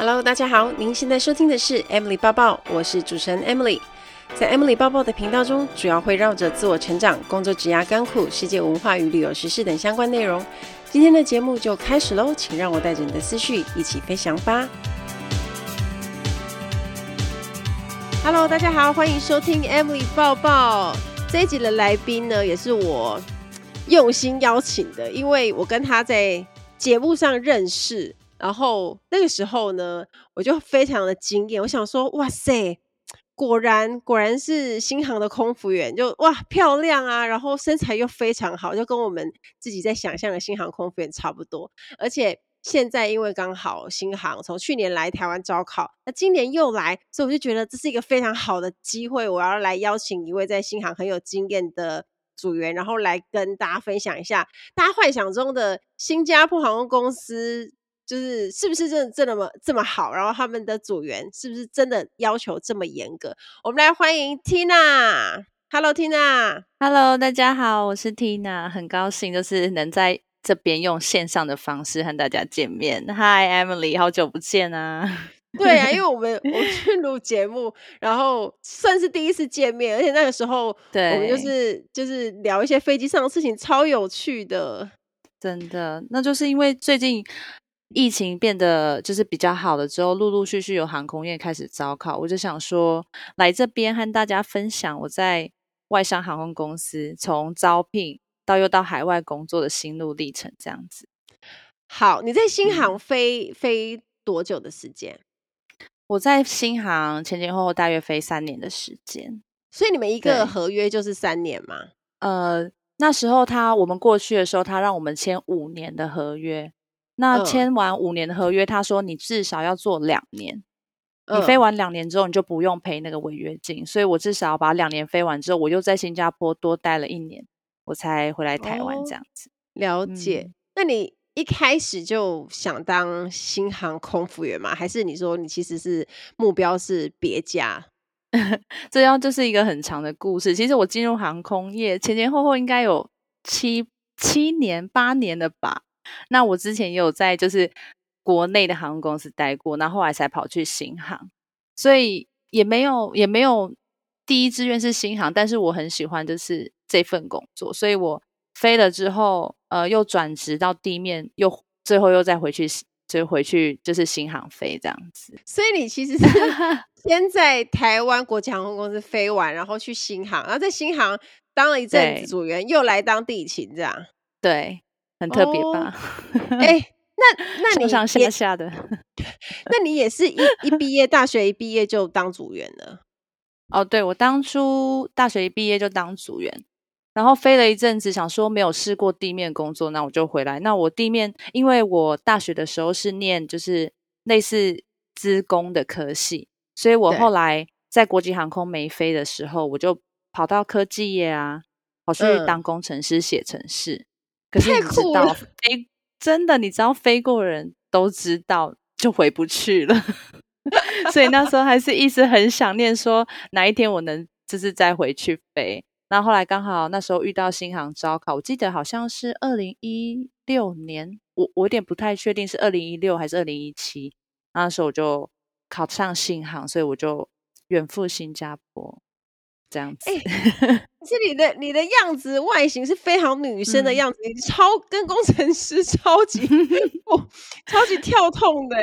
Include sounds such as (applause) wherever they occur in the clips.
Hello，大家好，您现在收听的是 Emily 抱抱，我是主持人 Emily。在 Emily 抱抱的频道中，主要会绕着自我成长、工作、职涯、甘苦、世界文化与旅游时事等相关内容。今天的节目就开始喽，请让我带着你的思绪一起飞翔吧。Hello，大家好，欢迎收听 Emily 抱抱。这一集的来宾呢，也是我用心邀请的，因为我跟他在节目上认识。然后那个时候呢，我就非常的惊艳。我想说，哇塞，果然果然是新航的空服员，就哇漂亮啊，然后身材又非常好，就跟我们自己在想象的新航空服员差不多。而且现在因为刚好新航从去年来台湾招考，那今年又来，所以我就觉得这是一个非常好的机会，我要来邀请一位在新航很有经验的组员，然后来跟大家分享一下大家幻想中的新加坡航空公司。就是是不是真的这么这么好？然后他们的组员是不是真的要求这么严格？我们来欢迎 Tina。Hello，Tina。Hello，大家好，我是 Tina，很高兴就是能在这边用线上的方式和大家见面。Hi，Emily，好久不见啊！对啊，因为我们 (laughs) 我去录节目，然后算是第一次见面，而且那个时候对我们就是就是聊一些飞机上的事情，超有趣的。真的，那就是因为最近。疫情变得就是比较好了之后，陆陆续续有航空业开始招考，我就想说来这边和大家分享我在外商航空公司从招聘到又到海外工作的心路历程，这样子。好，你在新航飞、嗯、飞多久的时间？我在新航前前后后大约飞三年的时间，所以你们一个合约就是三年吗？呃，那时候他我们过去的时候，他让我们签五年的合约。那签完五年的合约，他说你至少要做两年，嗯，你飞完两年之后，你就不用赔那个违约金。所以我至少要把两年飞完之后，我又在新加坡多待了一年，我才回来台湾这样子。哦，了解。嗯。那你一开始就想当新航空服员吗？还是你说你其实是目标是别家？(laughs) 这样就是一个很长的故事。其实我进入航空业前前后后应该有七七年八年了吧。那我之前也有在就是国内的航空公司待过，然后后来才跑去新航，所以也没有也没有第一志愿是新航，但是我很喜欢就是这份工作，所以我飞了之后，呃，又转职到地面，又最后又再回去就回去就是新航飞这样子。所以你其实是 (laughs) 先在台湾国际航空公司飞完，然后去新航，然后在新航当了一阵子组员，又来当地勤这样。对。很特别吧？(laughs) 哎、oh, 欸，那那你上上下下的，(laughs) 那你也是一一毕业，大学一毕业就当组员了？(laughs) 哦，对，我当初大学一毕业就当组员，然后飞了一阵子，想说没有试过地面工作，那我就回来。那我地面，因为我大学的时候是念就是类似资工的科系，所以我后来在国际航空没飞的时候，我就跑到科技业啊，跑去当工程师写程式。嗯可是你知道飞 (laughs) 真的，你知道飞过的人都知道就回不去了，(laughs) 所以那时候还是一直很想念，说哪一天我能就是再回去飞。那后，后来刚好那时候遇到新航招考，我记得好像是二零一六年，我我有点不太确定是二零一六还是二零一七。那时候我就考上新航，所以我就远赴新加坡。这样子，哎、欸，是你的你的样子外形是非常女生的样子，嗯、你超跟工程师 (laughs) 超级 (laughs) 哦，超级跳痛的哎，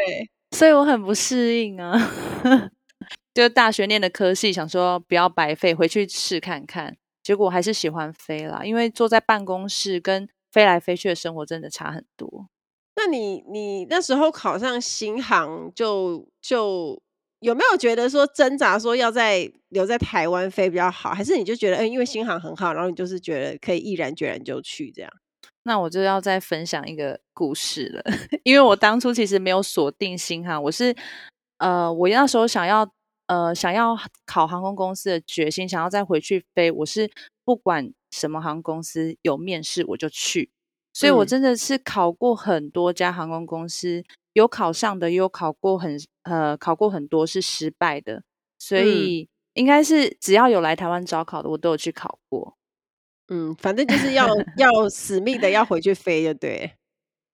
所以我很不适应啊。(laughs) 就大学念的科系，想说不要白费，回去试看看。结果我还是喜欢飞啦，因为坐在办公室跟飞来飞去的生活真的差很多。那你你那时候考上新航就就。有没有觉得说挣扎说要在留在台湾飞比较好，还是你就觉得，嗯，因为新航很好，然后你就是觉得可以毅然决然就去这样？那我就要再分享一个故事了，(laughs) 因为我当初其实没有锁定新航，我是呃，我那时候想要呃想要考航空公司的决心，想要再回去飞，我是不管什么航空公司有面试我就去，所以我真的是考过很多家航空公司。有考上的，也有考过很呃，考过很多是失败的，所以应该是只要有来台湾招考的，我都有去考过。嗯，反正就是要 (laughs) 要死命的要回去飞，就对。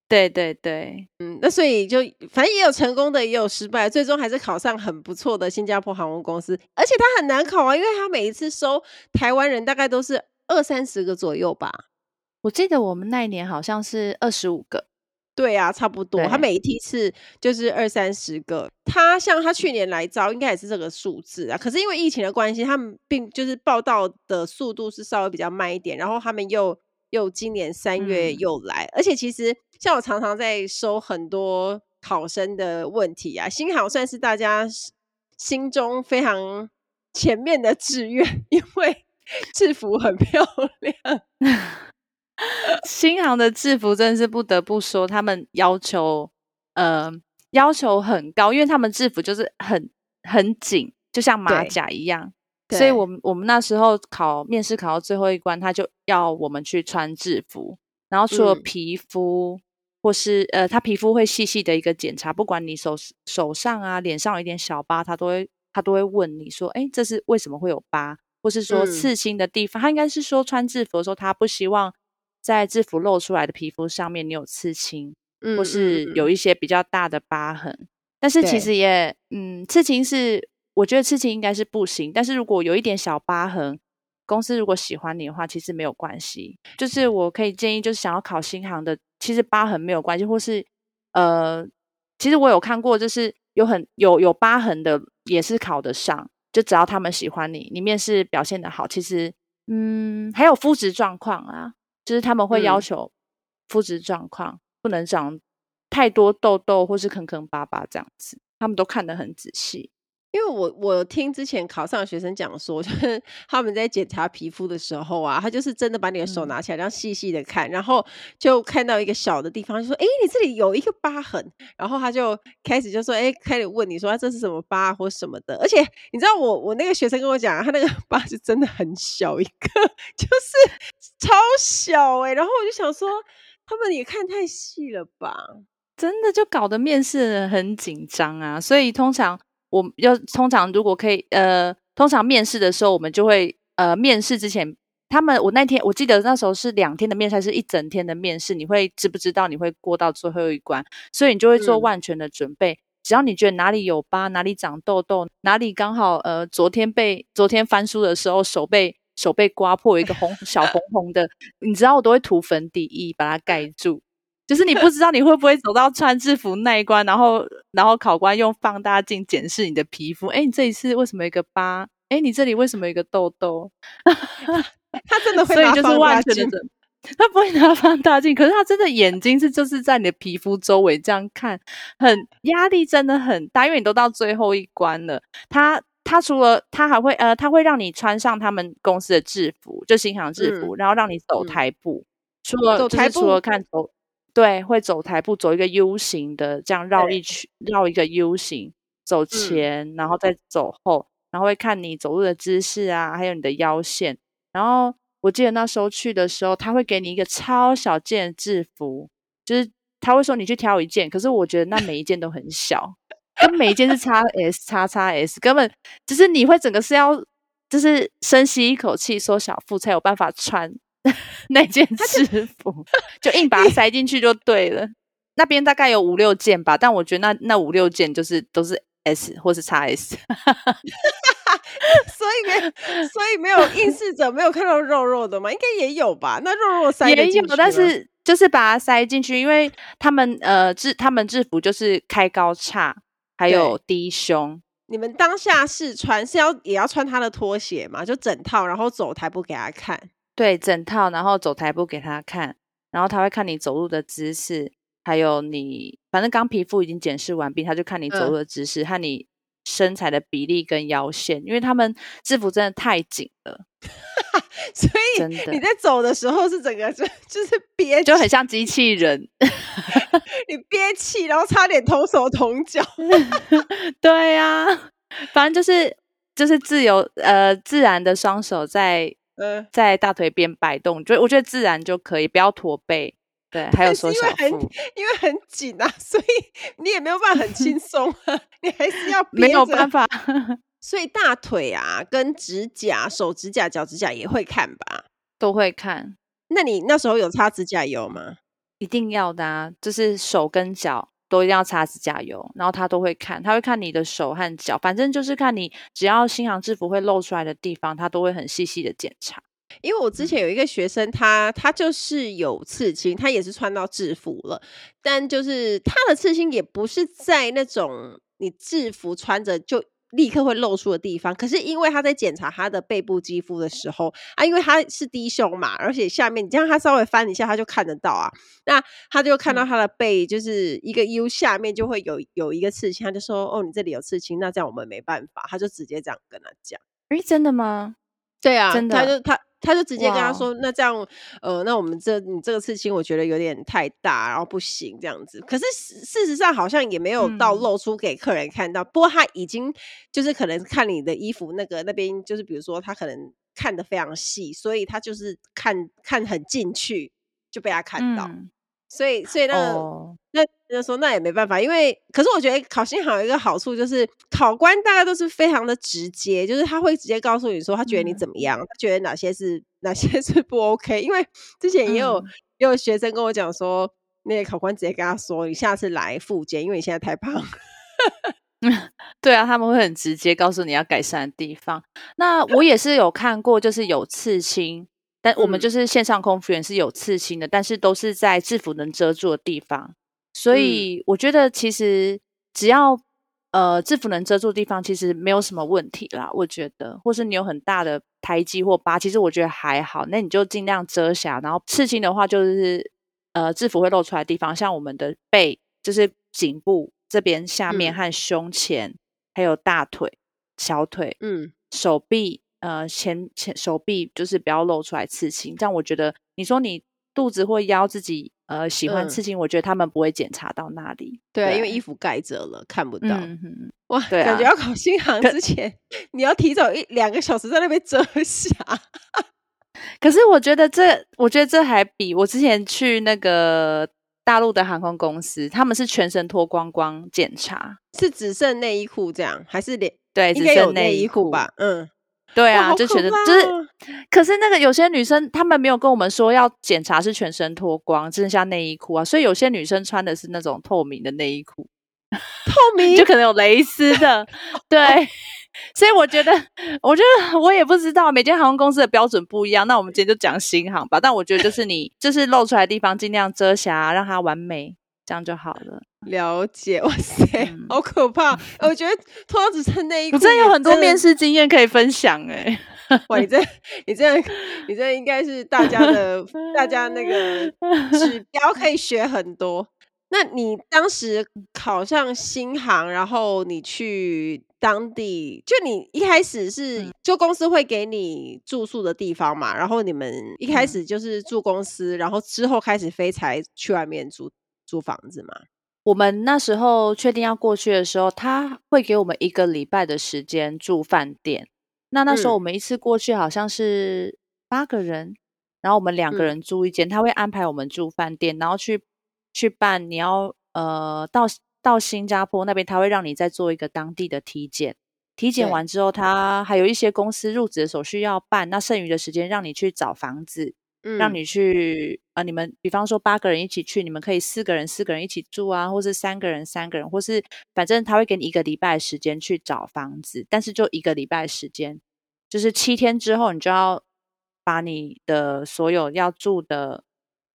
对对对，嗯，那所以就反正也有成功的，也有失败，最终还是考上很不错的新加坡航空公司，而且他很难考啊，因为他每一次收台湾人大概都是二三十个左右吧。我记得我们那一年好像是二十五个。对啊，差不多。他每一梯次就是二三十个。他像他去年来招，应该也是这个数字啊。可是因为疫情的关系，他们并就是报道的速度是稍微比较慢一点。然后他们又又今年三月又来，嗯、而且其实像我常常在收很多考生的问题啊，新航算是大家心中非常前面的志愿，(laughs) 因为制服很漂亮。(laughs) (laughs) 新航的制服真的是不得不说，他们要求呃要求很高，因为他们制服就是很很紧，就像马甲一样。所以我们我们那时候考面试考到最后一关，他就要我们去穿制服。然后除了皮肤、嗯、或是呃，他皮肤会细细的一个检查，不管你手手上啊、脸上有一点小疤，他都会他都会问你说，哎，这是为什么会有疤？或是说刺青的地方，嗯、他应该是说穿制服的时候，他不希望。在制服露出来的皮肤上面，你有刺青，嗯、或是有一些比较大的疤痕。嗯、但是其实也，嗯，刺青是我觉得刺青应该是不行。但是如果有一点小疤痕，公司如果喜欢你的话，其实没有关系。就是我可以建议，就是想要考新航的，其实疤痕没有关系，或是呃，其实我有看过，就是有很有有疤痕的也是考得上，就只要他们喜欢你，你面试表现得好，其实嗯，还有肤质状况啊。就是他们会要求肤质状况、嗯、不能长太多痘痘或是坑坑巴巴这样子，他们都看得很仔细。因为我我听之前考上的学生讲说，(laughs) 就是他们在检查皮肤的时候啊，他就是真的把你的手拿起来，这样细细的看，然后就看到一个小的地方，就说：“哎，你这里有一个疤痕。”然后他就开始就说：“哎，开始问你说这是什么疤或什么的。”而且你知道我我那个学生跟我讲，他那个 (laughs) 疤是真的很小一个，(laughs) 就是超小哎、欸。然后我就想说，他们也看太细了吧？真的就搞得面试人很紧张啊，所以通常。我要通常如果可以，呃，通常面试的时候，我们就会，呃，面试之前，他们我那天我记得那时候是两天的面试，还是一整天的面试？你会知不知道你会过到最后一关？所以你就会做万全的准备。嗯、只要你觉得哪里有疤，哪里长痘痘，哪里刚好，呃，昨天被昨天翻书的时候手被手被刮破一个红小红红的，你知道我都会涂粉底液把它盖住。就是你不知道你会不会走到穿制服那一关，然后然后考官用放大镜检视你的皮肤，哎，你这一次为什么有一个疤？哎，你这里为什么有一个痘痘？(laughs) 他真的会拿放大镜，所以就是完全的，他不会拿放大镜，可是他真的眼睛是就是在你的皮肤周围这样看，很压力真的很大，因为你都到最后一关了。他他除了他还会呃，他会让你穿上他们公司的制服，就新航制服，嗯、然后让你走台步，嗯、除了走台步，除了看走。对，会走台步，走一个 U 型的，这样绕一圈，绕一个 U 型，走前，嗯、然后再走后，然后会看你走路的姿势啊，还有你的腰线。然后我记得那时候去的时候，他会给你一个超小件的制服，就是他会说你去挑一件，可是我觉得那每一件都很小，跟每一件是 XS、XXS，根本就是你会整个是要，就是深吸一口气，缩小腹才有办法穿。(laughs) 那件制服 (laughs) 就硬把它塞进去就对了。那边大概有五六件吧，但我觉得那那五六件就是都是 S 或是 XS，(laughs) 所以没所以没有应试者没有看到肉肉的嘛？应该也有吧？那肉肉塞也有，但是就是把它塞进去，因为他们呃制他们制服就是开高叉，还有低胸。你们当下试穿是要也要穿他的拖鞋嘛？就整套，然后走台步给他看。对，整套，然后走台步给他看，然后他会看你走路的姿势，还有你，反正刚皮肤已经检视完毕，他就看你走路的姿势和你身材的比例跟腰线，因为他们制服真的太紧了，(laughs) 所以你在走的时候是整个就就是憋，就很像机器人，(laughs) 你憋气，然后差点同手同脚，(laughs) 对呀、啊，反正就是就是自由呃自然的双手在。嗯，在大腿边摆动，就我觉得自然就可以，不要驼背。对，还有缩小腹，因为很紧啊，(laughs) 所以你也没有办法很轻 (laughs) 松啊，你还是要 (laughs) 没有办法。所以大腿啊，跟指甲、手指甲、脚指甲也会看吧？都会看。那你那时候有擦指甲油吗？一定要的啊，就是手跟脚都一定要擦指甲油，然后他都会看，他会看你的手和脚，反正就是看你只要新航制服会露出来的地方，他都会很细细的检查。因为我之前有一个学生，他他就是有刺青，他也是穿到制服了，但就是他的刺青也不是在那种你制服穿着就立刻会露出的地方，可是因为他在检查他的背部肌肤的时候啊，因为他是低胸嘛，而且下面你这样他稍微翻一下，他就看得到啊，那他就看到他的背就是一个 U 下面就会有有一个刺青，他就说哦，你这里有刺青，那这样我们没办法，他就直接这样跟他讲。诶，真的吗？对啊，真的，他就他。他就直接跟他说：“ Wow. 那这样，呃，那我们这你这个刺青，我觉得有点太大，然后不行这样子。可是事实上好像也没有到露出给客人看到。嗯、不过他已经就是可能看你的衣服那个那边，就是比如说他可能看的非常细，所以他就是看看很进去就被他看到。嗯、所以所以那个。Oh. 那就说那也没办法，因为可是我觉得考新好有一个好处就是考官大家都是非常的直接，就是他会直接告诉你说他觉得你怎么样，嗯、他觉得哪些是哪些 (laughs) 是不 OK。因为之前也有、嗯、也有学生跟我讲说，那个考官直接跟他说，你下次来复检，因为你现在太胖。(laughs) 对啊，他们会很直接告诉你要改善的地方。那我也是有看过，就是有刺青，但我们就是线上空服员是有刺青的，但是都是在制服能遮住的地方。所以我觉得，其实只要呃制服能遮住的地方，其实没有什么问题啦。我觉得，或是你有很大的胎记或疤，其实我觉得还好。那你就尽量遮瑕。然后刺青的话，就是呃制服会露出来的地方，像我们的背，就是颈部这边下面和胸前，嗯、还有大腿、小腿，嗯，手臂，呃前前手臂就是不要露出来刺青。这样我觉得，你说你肚子或腰自己。呃，喜欢刺青，我觉得他们不会检查到那里。对，对，因为衣服盖着了，看不到。嗯、哼哇，对啊、感觉要考新航之前，你要提早一两个小时在那边遮瑕。(laughs) 可是我觉得这，我觉得这还比我之前去那个大陆的航空公司，他们是全身脱光光检查，是只剩内衣裤这样，还是连对，只剩内衣裤吧？嗯。对啊，就觉得就是，可是那个有些女生她们没有跟我们说要检查是全身脱光，只剩下内衣裤啊，所以有些女生穿的是那种透明的内衣裤，透明 (laughs) 就可能有蕾丝的，(laughs) 对，所以我觉得，我觉得我也不知道每间航空公司的标准不一样，那我们今天就讲新航吧，但我觉得就是你就是露出来的地方尽量遮瑕，让它完美。这样就好了。了解，哇塞，嗯、好可怕！我觉得脱到只剩内衣，我真的有很多面试经验可以分享哎。哇，你这、你这、你这应该是大家的、大家那个指 (laughs) 标，可以学很多。那你当时考上新航，然后你去当地，就你一开始是就公司会给你住宿的地方嘛？然后你们一开始就是住公司，然后之后开始飞才去外面租。租房子吗？我们那时候确定要过去的时候，他会给我们一个礼拜的时间住饭店。那那时候我们一次过去好像是八个人，嗯、然后我们两个人住一间，嗯、他会安排我们住饭店，然后去去办你要呃到到新加坡那边，他会让你再做一个当地的体检。体检完之后，他还有一些公司入职的手续要办，那剩余的时间让你去找房子。让你去啊、呃，你们比方说八个人一起去，你们可以四个人四个人一起住啊，或是三个人三个人，或是反正他会给你一个礼拜时间去找房子，但是就一个礼拜时间，就是七天之后，你就要把你的所有要住的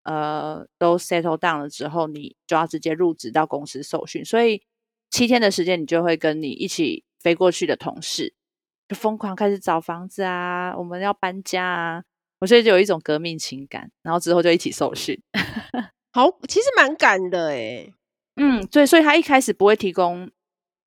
呃都 settle down 了之后，你就要直接入职到公司受训，所以七天的时间，你就会跟你一起飞过去的同事就疯狂开始找房子啊，我们要搬家啊。我所以就有一种革命情感，然后之后就一起受训。(laughs) 好，其实蛮赶的诶。嗯，对，所以他一开始不会提供，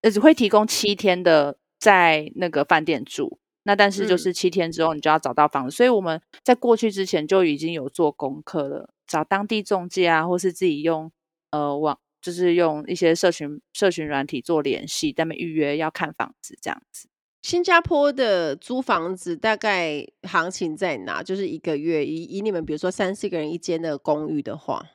呃，只会提供七天的在那个饭店住。那但是就是七天之后，你就要找到房子。嗯、所以我们在过去之前就已经有做功课了，找当地中介啊，或是自己用呃网，就是用一些社群社群软体做联系，在那边预约要看房子这样子。新加坡的租房子大概行情在哪？就是一个月以以你们比如说三四个人一间的公寓的话，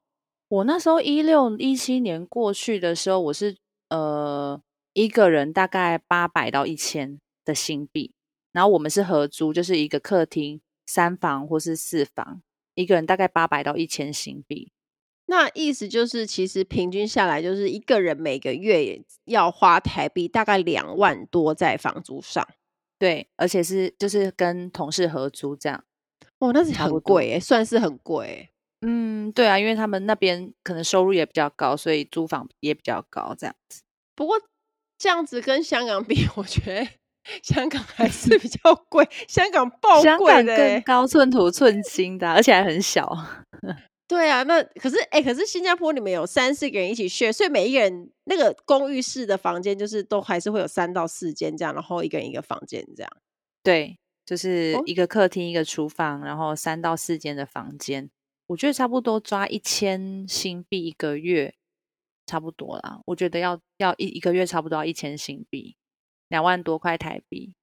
我那时候一六一七年过去的时候，我是呃一个人大概八百到一千的新币，然后我们是合租，就是一个客厅三房或是四房，一个人大概八百到一千新币。那意思就是，其实平均下来，就是一个人每个月要花台币大概两万多在房租上。对，而且是就是跟同事合租这样。哦，那是很贵哎，算是很贵。嗯，对啊，因为他们那边可能收入也比较高，所以租房也比较高这样子。不过这样子跟香港比，(laughs) 我觉得香港还是比较贵，香港爆贵的，香港更高寸土寸金的，而且还很小。对啊，那可是哎，可是新加坡你们有三四个人一起 share，所以每一个人那个公寓式的房间就是都还是会有三到四间这样，然后一个人一个房间这样。对。就是一个客厅，一个厨房，然后三到四间的房间，我觉得差不多抓一千新币一个月，差不多啦。我觉得要要一一个月差不多要一千新币，两万多块台币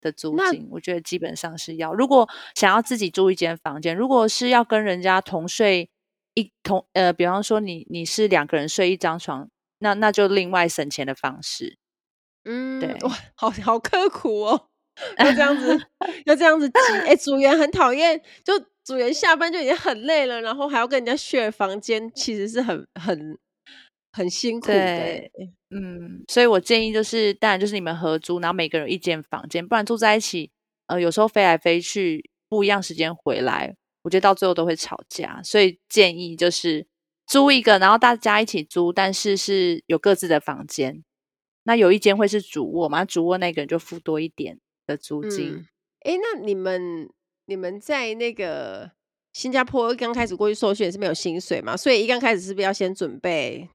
的租金，我觉得基本上是要。如果想要自己租一间房间，如果是要跟人家同睡一同呃，比方说你你是两个人睡一张床，那那就另外省钱的方式。嗯，对，哇，好好刻苦哦。要这样子，(laughs) 要这样子挤。哎、欸，组员很讨厌，就组员下班就已经很累了，然后还要跟人家 share 房间，其实是很很很辛苦的。对，嗯，所以我建议就是，当然就是你们合租，然后每个人一间房间，不然住在一起，呃，有时候飞来飞去，不一样时间回来，我觉得到最后都会吵架。所以建议就是租一个，然后大家一起租，但是是有各自的房间。那有一间会是主卧嘛，主卧那个人就付多一点。的租金，哎、嗯，那你们你们在那个新加坡刚开始过去受训是没有薪水嘛？所以一刚开始是不是要先准备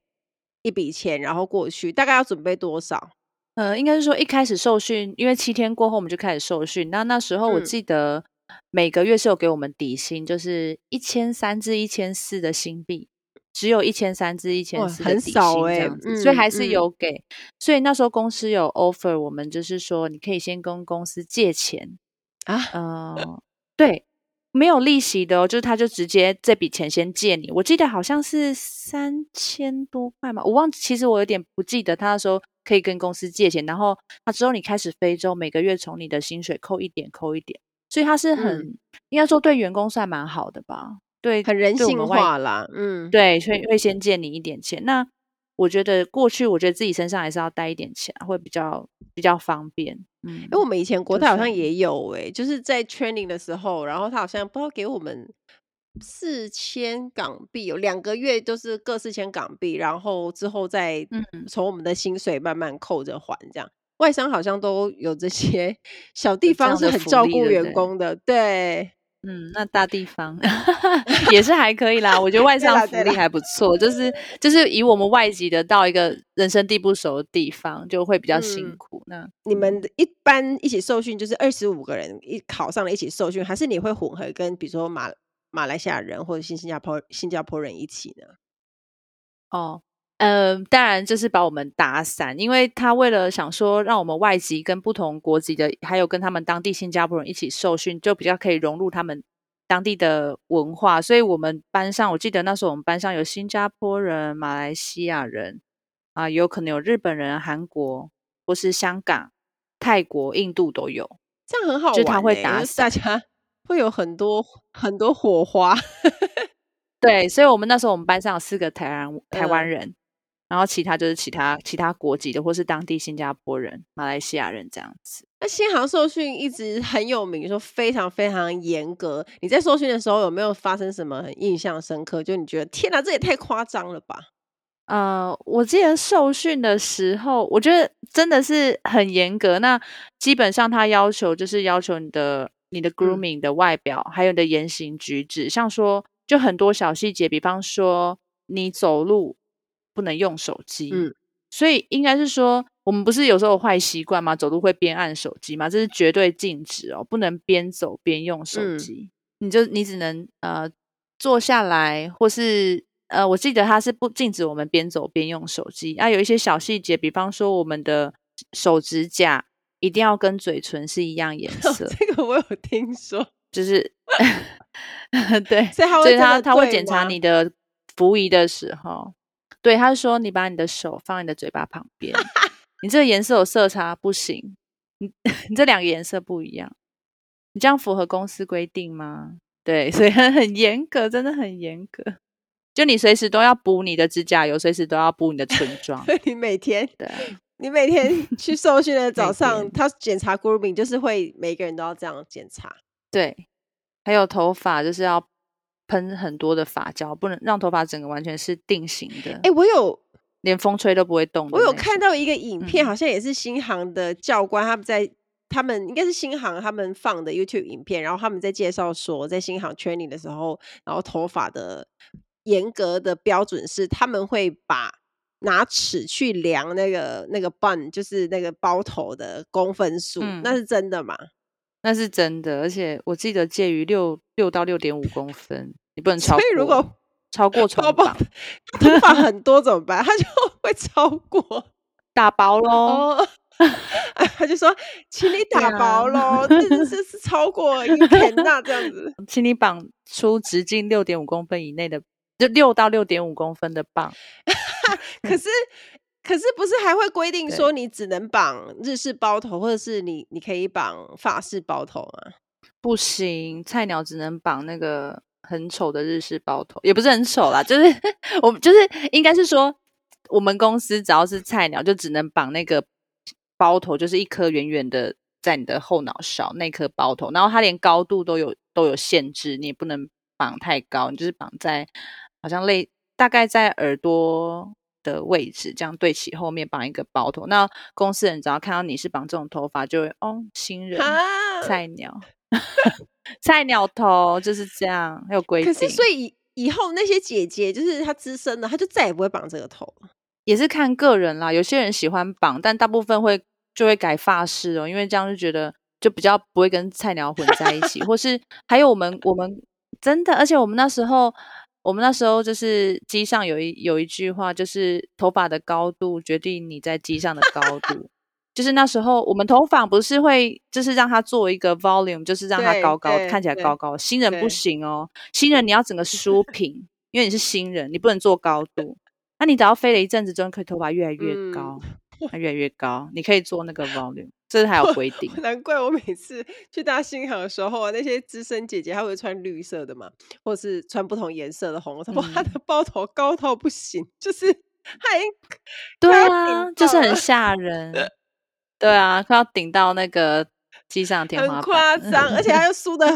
一笔钱，然后过去？大概要准备多少？呃，应该是说一开始受训，因为七天过后我们就开始受训。那那时候我记得每个月是有给我们底薪，嗯、就是一千三至一千四的新币。只有一千三至一千四，很少哎、欸嗯，所以还是有给、嗯。所以那时候公司有 offer 我们，就是说你可以先跟公司借钱啊，嗯、呃，对，没有利息的哦，就是他就直接这笔钱先借你。我记得好像是三千多块嘛，我忘记，其实我有点不记得。他那时候可以跟公司借钱，然后他之后你开始飞之后，每个月从你的薪水扣一点，扣一点，所以他是很、嗯、应该说对员工算蛮好的吧。对，很人性化啦，嗯，对，所以会先借你一点钱。那我觉得过去，我觉得自己身上还是要带一点钱，会比较比较方便。嗯，因为我们以前国泰好像也有哎、欸就是，就是在 training 的时候，然后他好像不知道给我们四千港币，有两个月都是各四千港币，然后之后再从我们的薪水慢慢扣着还。这样、嗯、外商好像都有这些 (laughs) 小地方是很照顾员工的，对，对。嗯，那大地方 (laughs) 也是还可以啦。我觉得外商福利还不错，就是就是以我们外籍的到一个人生地不熟的地方，就会比较辛苦。嗯、那你们一般一起受训就是二十五个人一考上了一起受训，还是你会混合跟比如说马马来西亚人或者新新加坡新加坡人一起呢？哦。嗯、呃，当然就是把我们打散，因为他为了想说让我们外籍跟不同国籍的，还有跟他们当地新加坡人一起受训，就比较可以融入他们当地的文化。所以我们班上，我记得那时候我们班上有新加坡人、马来西亚人啊，有可能有日本人、韩国或是香港、泰国、印度都有，这样很好玩、欸。就他会打散，大家会有很多很多火花。(laughs) 对，所以我们那时候我们班上有四个台湾台湾人。嗯然后其他就是其他其他国籍的，或是当地新加坡人、马来西亚人这样子。那新航受训一直很有名，说非常非常严格。你在受训的时候有没有发生什么很印象深刻？就你觉得天哪，这也太夸张了吧？呃，我记得受训的时候，我觉得真的是很严格。那基本上他要求就是要求你的你的 grooming 的外表，嗯、还有你的言行举止，像说就很多小细节，比方说你走路。不能用手机，嗯，所以应该是说，我们不是有时候有坏习惯吗？走路会边按手机吗？这是绝对禁止哦，不能边走边用手机。嗯、你就你只能呃坐下来，或是呃，我记得他是不禁止我们边走边用手机。啊，有一些小细节，比方说我们的手指甲一定要跟嘴唇是一样颜色。(laughs) 哦、这个我有听说，就是 (laughs) 对，所以他会他他会检查你的服仪的时候。对，他说你把你的手放在你的嘴巴旁边，你这个颜色有色差不行，你 (laughs) 你这两个颜色不一样，你这样符合公司规定吗？对，所以很很严格，真的很严格。就你随时都要补你的指甲油，随时都要补你的唇妆。你每天对，你每天去受训的早上，他检查 grooming 就是会每个人都要这样检查。对，还有头发就是要喷很多的发胶，不能让头发整个完全是定型的。哎、欸，我有连风吹都不会动。我有看到一个影片，嗯、好像也是新航的教官他们在。他们应该是新航他们放的 YouTube 影片，然后他们在介绍说，在新航 training 的时候，然后头发的严格的标准是，他们会把拿尺去量那个那个 bun，就是那个包头的公分数，嗯、那是真的吗？那是真的，而且我记得介于六六到六点五公分，你不能超过。所以如果超过重绑，头发很多怎么办？(laughs) 他就会超过打薄喽。哦 (laughs) 他就说：“请你打薄喽，这这是超过一天呐，这样子，请你绑出直径六点五公分以内的，就六到六点五公分的棒。(laughs) 可是，可是不是还会规定说你只能绑日式包头，或者是你你可以绑法式包头吗？不行，菜鸟只能绑那个很丑的日式包头，也不是很丑啦，就是 (laughs) 我们就是应该是说，我们公司只要是菜鸟，就只能绑那个。”包头就是一颗圆圆的，在你的后脑勺那颗包头，然后它连高度都有都有限制，你也不能绑太高，你就是绑在好像类大概在耳朵的位置，这样对齐后面绑一个包头。那公司人只要看到你是绑这种头发，就会哦，新人菜鸟 (laughs) 菜鸟头就是这样，还有规定。可是所以以后那些姐姐就是她资深的，她就再也不会绑这个头了。也是看个人啦，有些人喜欢绑，但大部分会就会改发饰哦，因为这样就觉得就比较不会跟菜鸟混在一起，或是还有我们我们真的，而且我们那时候我们那时候就是机上有一有一句话，就是头发的高度决定你在机上的高度，(laughs) 就是那时候我们头发不是会就是让它做一个 volume，就是让它高高看起来高高，新人不行哦，新人你要整个梳 (laughs) 平，因为你是新人，你不能做高度。那、啊、你只要飞了一阵子，就可以头发越来越高，它、嗯、越来越高，你可以做那个 volume，这是还有规定。(laughs) 难怪我每次去大新航的时候啊，那些资深姐姐她会穿绿色的嘛，或者是穿不同颜色的红，她说她的包头高到不行，就是 (laughs) 她已经 (laughs) 对啊，就是很吓人，对啊，快要顶到那个机上天花板，很夸张，而且她又梳的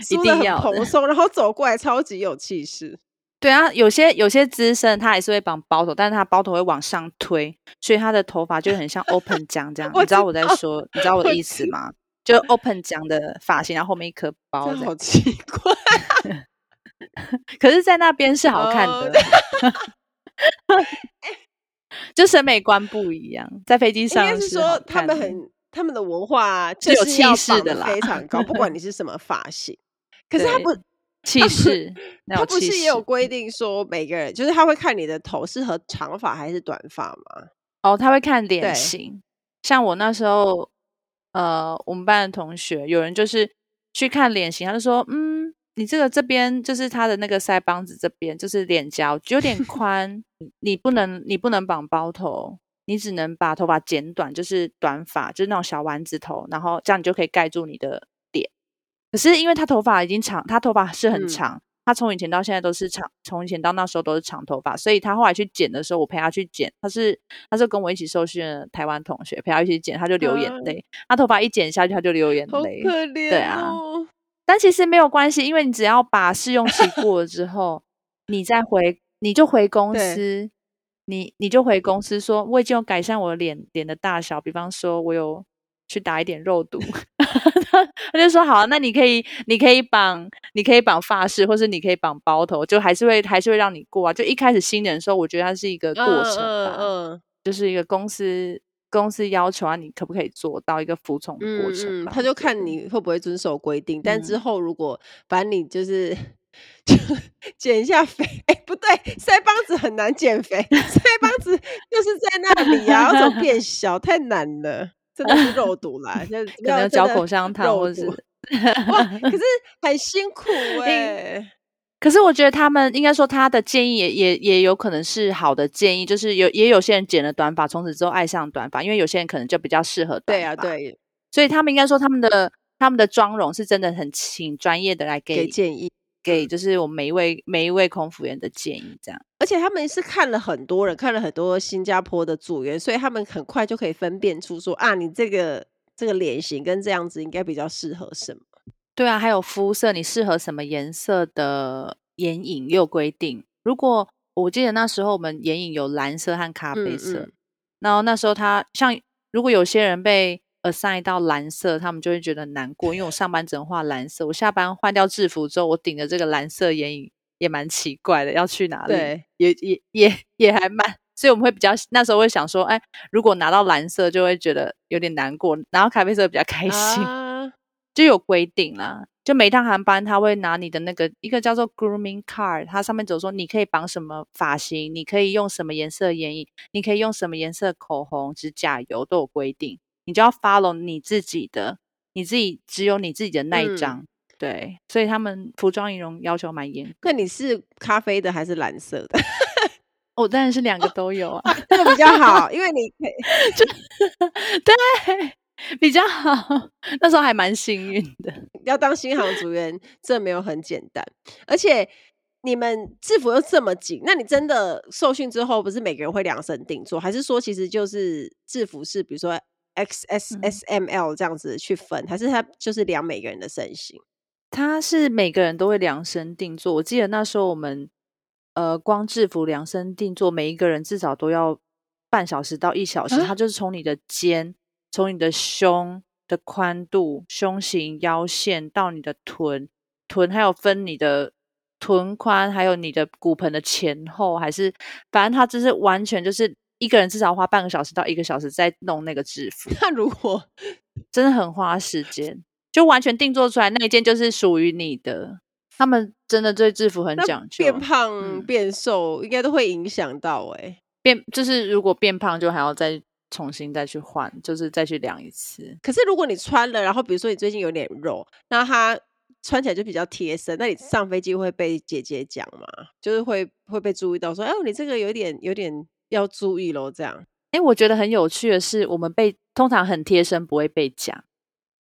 梳的很蓬松，然后走过来超级有气势。对啊，有些有些资深他还是会绑包头，但是他包头会往上推，所以他的头发就很像 (laughs) open 酱这样。你知道我在说，你知道我的意思吗？就 open 酱的发型，然后后面一颗包，好奇怪。(laughs) 可是，在那边是好看的，(laughs) 就审美观不一样。在飞机上是说他们很他们的文化是有气势的啦，非常高，不管你是什么发型。可是他不。气势，他不是也有规定说每个人就是他会看你的头适合长发还是短发吗？哦，他会看脸型。像我那时候，呃，我们班的同学有人就是去看脸型，他就说：“嗯，你这个这边就是他的那个腮帮子这边就是脸颊有点宽，(laughs) 你不能你不能绑包头，你只能把头发剪短，就是短发，就是那种小丸子头，然后这样你就可以盖住你的。”可是因为他头发已经长，他头发是很长，嗯、他从以前到现在都是长，从以前到那时候都是长头发，所以他后来去剪的时候，我陪他去剪，他是他是跟我一起受训的台湾同学，陪他一起剪，他就流眼泪，啊、他头发一剪下去他就流眼泪，好可怜、哦，对啊，但其实没有关系，因为你只要把试用期过了之后，你再回你就回公司，你你就回公司说我已经有改善我的脸脸的大小，比方说我有。去打一点肉毒，(laughs) 他就说好，那你可以，你可以绑，你可以绑发饰，或是你可以绑包头，就还是会还是会让你过啊。就一开始新人的时候，我觉得它是一个过程吧，嗯，嗯嗯就是一个公司公司要求啊，你可不可以做到一个服从的过程？嗯，他就看你会不会遵守规定。嗯、但之后如果反正你就是 (laughs) 就减一下肥，哎、欸，不对，腮帮子很难减肥，(laughs) 腮帮子就是在那里啊，要怎么变小太难了。真的是肉毒啦，就 (laughs) 可能嚼口香糖，(laughs) 或者是哇，可是 (laughs) 很辛苦哎、欸。可是我觉得他们应该说他的建议也也也有可能是好的建议，就是有也有些人剪了短发，从此之后爱上短发，因为有些人可能就比较适合短发。对啊，对。所以他们应该说他们的他们的妆容是真的很请专业的来给，给建议。给就是我们每一位每一位空服员的建议，这样。而且他们是看了很多人，看了很多新加坡的组员，所以他们很快就可以分辨出说啊，你这个这个脸型跟这样子应该比较适合什么。对啊，还有肤色，你适合什么颜色的眼影也有规定。如果我记得那时候我们眼影有蓝色和咖啡色，嗯嗯，然后那时候他像如果有些人被 assign 到蓝色，他们就会觉得难过，因为我上班只能画蓝色，我下班换掉制服之后，我顶着这个蓝色眼影也蛮奇怪的，要去哪里？对，也也也也还蛮，所以我们会比较那时候会想说，哎，如果拿到蓝色就会觉得有点难过，拿到咖啡色比较开心，啊、就有规定啦。就每一趟航班他会拿你的那个一个叫做 grooming card，它上面只有说你可以绑什么发型，你可以用什么颜色眼影，你可以用什么颜色口红、指甲油都有规定。你就要 follow 你自己的，你自己只有你自己的那一张，嗯、对，所以他们服装仪容要求蛮严。那你是咖啡的还是蓝色的？我、(laughs) 哦、当然是两个都有啊，(laughs) 这个比较好，因为你可以 (laughs) 就对比较好。那时候还蛮幸运的。要当新航组员，这没有很简单，而且你们制服又这么紧，那你真的受训之后，不是每个人会量身定做，还是说其实就是制服是比如说？X S S M L 这样子去分，还是他就是量每个人的身形？他是每个人都会量身定做。我记得那时候我们呃，光制服量身定做，每一个人至少都要半小时到一小时。他就是从你的肩，从你的胸的宽度、胸型、腰线到你的臀，臀还有分你的臀宽，还有你的骨盆的前后，还是反正他就是完全就是。一个人至少花半个小时到一个小时在弄那个制服。那如果 (laughs) 真的很花时间，就完全定做出来那一件就是属于你的。他们真的对制服很讲究。变胖、嗯、变瘦应该都会影响到哎、欸。变就是如果变胖就还要再重新再去换，就是再去量一次。可是如果你穿了，然后比如说你最近有点肉，那它穿起来就比较贴身，那你上飞机会被姐姐讲吗？就是会会被注意到说，哎，你这个有点有点。要注意喽，这样。哎，我觉得很有趣的是，我们被通常很贴身，不会被讲，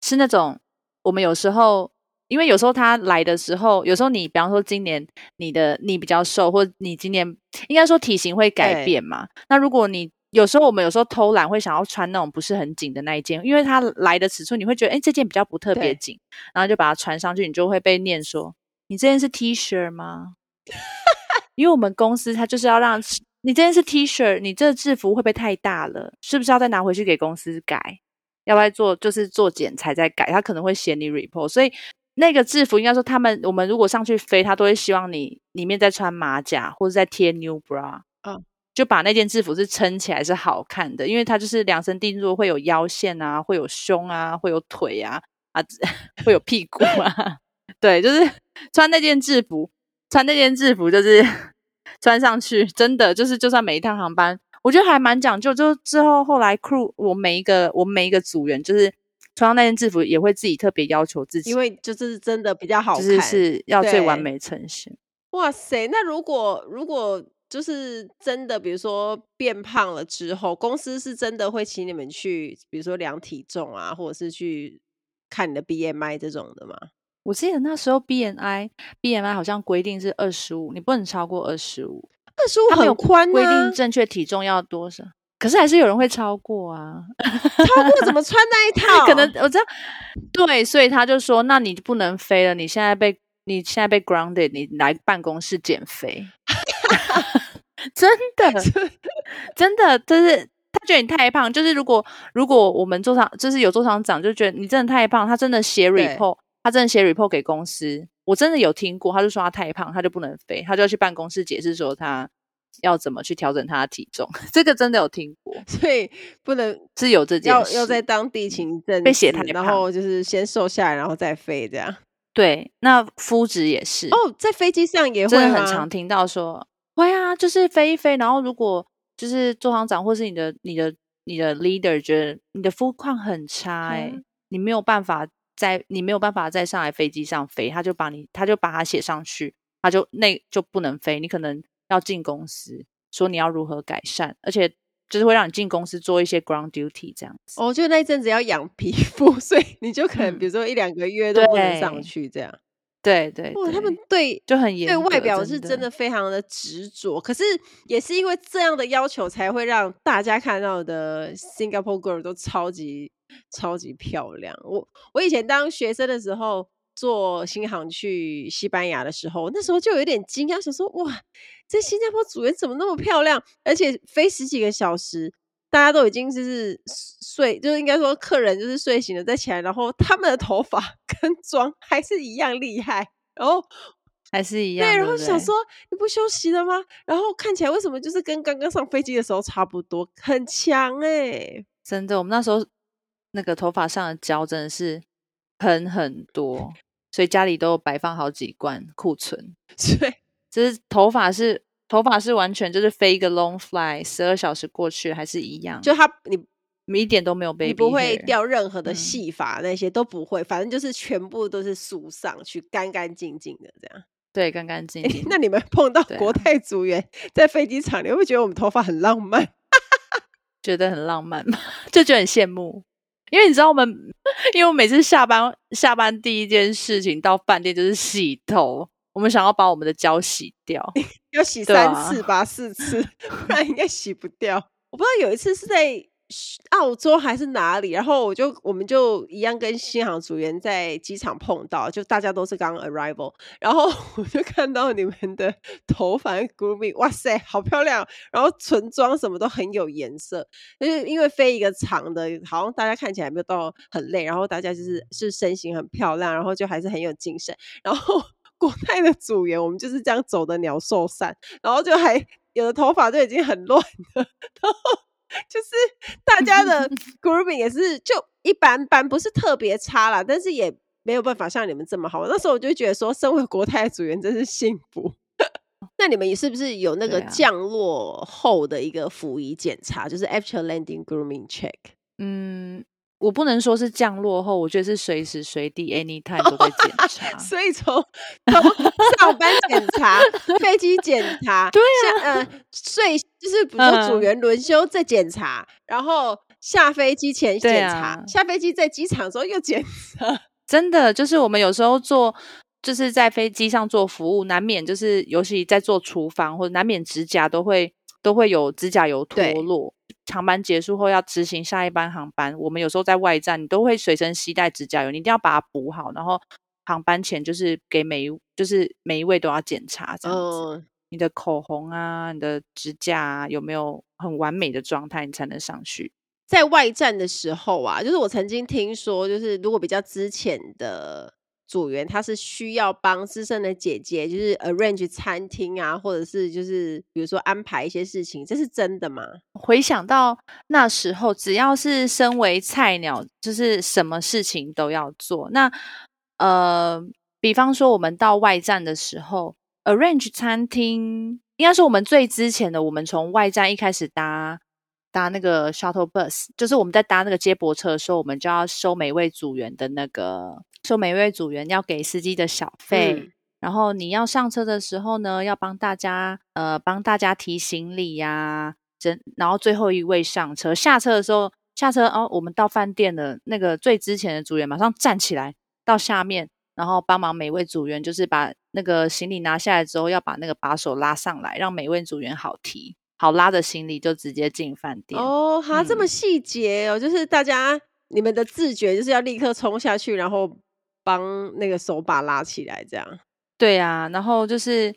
是那种我们有时候，因为有时候他来的时候，有时候你，比方说今年你的你比较瘦，或你今年应该说体型会改变嘛。那如果你有时候我们有时候偷懒，会想要穿那种不是很紧的那一件，因为它来的尺寸你会觉得，哎，这件比较不特别紧，然后就把它穿上去，你就会被念说，你这件是 T 恤吗？(laughs) 因为我们公司它就是要让。你这件是 T 恤，你这制服会不会太大了？是不是要再拿回去给公司改？要不要做就是做剪裁再改？他可能会嫌你 report，所以那个制服应该说他们我们如果上去飞，他都会希望你里面再穿马甲或者再贴 new bra，嗯，就把那件制服是撑起来是好看的，因为它就是量身定做，会有腰线啊，会有胸啊，会有腿啊啊，(laughs) 会有屁股啊，(laughs) 对，就是穿那件制服，穿那件制服就是。穿上去真的就是，就算每一趟航班，我觉得还蛮讲究。就之后后来 crew，我每一个我每一个组员，就是穿上那件制服，也会自己特别要求自己，因为就是真的比较好看，就是是要最完美呈现。哇塞，那如果如果就是真的，比如说变胖了之后，公司是真的会请你们去，比如说量体重啊，或者是去看你的 BMI 这种的吗？我记得那时候 BMI BMI 好像规定是二十五，你不能超过二十五。二十五很宽啊。规定正确体重要多少？可是还是有人会超过啊。超过怎么穿那一套？可能我知道。对，所以他就说：“那你不能飞了，你现在被你现在被 grounded，你来办公室减肥。(laughs) ” (laughs) 真的，真的，就是他觉得你太胖。就是如果如果我们座上就是有座舱长就觉得你真的太胖，他真的写 report。他真的写 report 给公司，我真的有听过，他就说他太胖，他就不能飞，他就要去办公室解释说他要怎么去调整他的体重，这个真的有听过，所以不能是有这件事，要要在当地勤政被写太胖，然后就是先瘦下来，然后再飞这样。对，那肤质也是哦，在飞机上也会真的很常听到说，会啊，就是飞一飞，然后如果就是座舱长或是你的你的你的 leader 觉得你的肤况很差，欸，哎、嗯，你没有办法。在你没有办法再上来飞机上飞，他就把你，他就把它写上去，他就那就不能飞。你可能要进公司，说你要如何改善，而且就是会让你进公司做一些 ground duty 这样子。哦，就那一阵子要养皮肤，(laughs) 所以你就可能比如说一两个月都不能上去这样。对对，哇，他们对就很严，对外表是真的非常的执着。可是也是因为这样的要求，才会让大家看到的 Singapore girl 都超级超级漂亮。我我以前当学生的时候，坐新航去西班牙的时候，那时候就有点惊讶，想说哇，这新加坡组员怎么那么漂亮？而且飞十几个小时。大家都已经就是睡，就是应该说客人就是睡醒了再起来，然后他们的头发 (laughs) 跟妆还是一样厉害，然后还是一样，对，然后想说你不休息了吗？然后看起来为什么就是跟刚刚上飞机的时候差不多，很强哎、欸，真的，我们那时候那个头发上的胶真的是喷很多，所以家里都有摆放好几罐库存，(laughs) 对，就是头发是。头发是完全就是飞一个 long fly，十二小时过去还是一样，就它你你一点都没有被，你不会掉任何的细发，那些都不会，嗯、反正就是全部都是梳上去，干干净净的这样。对，干干净净。那你们碰到国泰组员在飞机场，啊、你会不会觉得我们头发很浪漫？(laughs) 觉得很浪漫吗？(laughs) 就觉得很羡慕，因为你知道我们，(laughs) 因为我每次下班下班第一件事情到饭店就是洗头。我们想要把我们的胶洗掉，(laughs) 要洗三次吧，四次，(laughs) 不然应该洗不掉。我不知道有一次是在澳洲还是哪里，然后我就我们就一样跟新航组员在机场碰到，就大家都是刚 arrival，(laughs) 然后我就看到你们的头发 grooming，哇塞，好漂亮！然后唇妆什么都很有颜色，就是因为飞一个长的，好像大家看起来没有到很累，然后大家就是是身形很漂亮，然后就还是很有精神，然后。国泰的组员，我们就是这样走的鸟兽散，然后就还有的头发都已经很乱了，然后就是大家的 (laughs) grooming 也是就一般般，不是特别差啦，但是也没有办法像你们这么好。那时候我就觉得说，身为国泰的组员真是幸福。(laughs) 那你们也是不是有那个降落后的一个服仪检查，啊、就是 after landing grooming check？嗯。我不能说是降落后，我觉得是随时随地 anytime 都在检 (laughs) 查。所以从从上班检查、飞机检查，对啊，呃，睡就是比如说组员轮休再检查，嗯、然后下飞机前检查，啊、下飞机在机场的时候又检查。(laughs) 真的，就是我们有时候做，就是在飞机上做服务，难免就是尤其在做厨房或者难免指甲都会都会有指甲油脱落。航班结束后要执行下一班航班，我们有时候在外站，你都会随身携带指甲油，你一定要把它补好。然后航班前就是给每一，就是每一位都要检查这样子。嗯、你的口红啊，你的指甲啊，有没有很完美的状态，你才能上去。在外站的时候啊，就是我曾经听说，就是如果比较之前的。组员他是需要帮资深的姐姐，就是 arrange 餐厅啊，或者是就是比如说安排一些事情，这是真的吗？回想到那时候，只要是身为菜鸟，就是什么事情都要做。那呃，比方说我们到外站的时候，arrange 餐厅，应该是我们最之前的。我们从外站一开始搭搭那个 shuttle bus，就是我们在搭那个接驳车的时候，我们就要收每位组员的那个。收每位组员要给司机的小费，嗯、然后你要上车的时候呢，要帮大家呃帮大家提行李呀、啊，真然后最后一位上车，下车的时候下车哦，我们到饭店的那个最之前的组员马上站起来到下面，然后帮忙每位组员就是把那个行李拿下来之后，要把那个把手拉上来，让每位组员好提好拉着行李就直接进饭店。哦，哈，这么细节哦，嗯、就是大家你们的自觉就是要立刻冲下去，然后。帮那个手把拉起来，这样。对啊，然后就是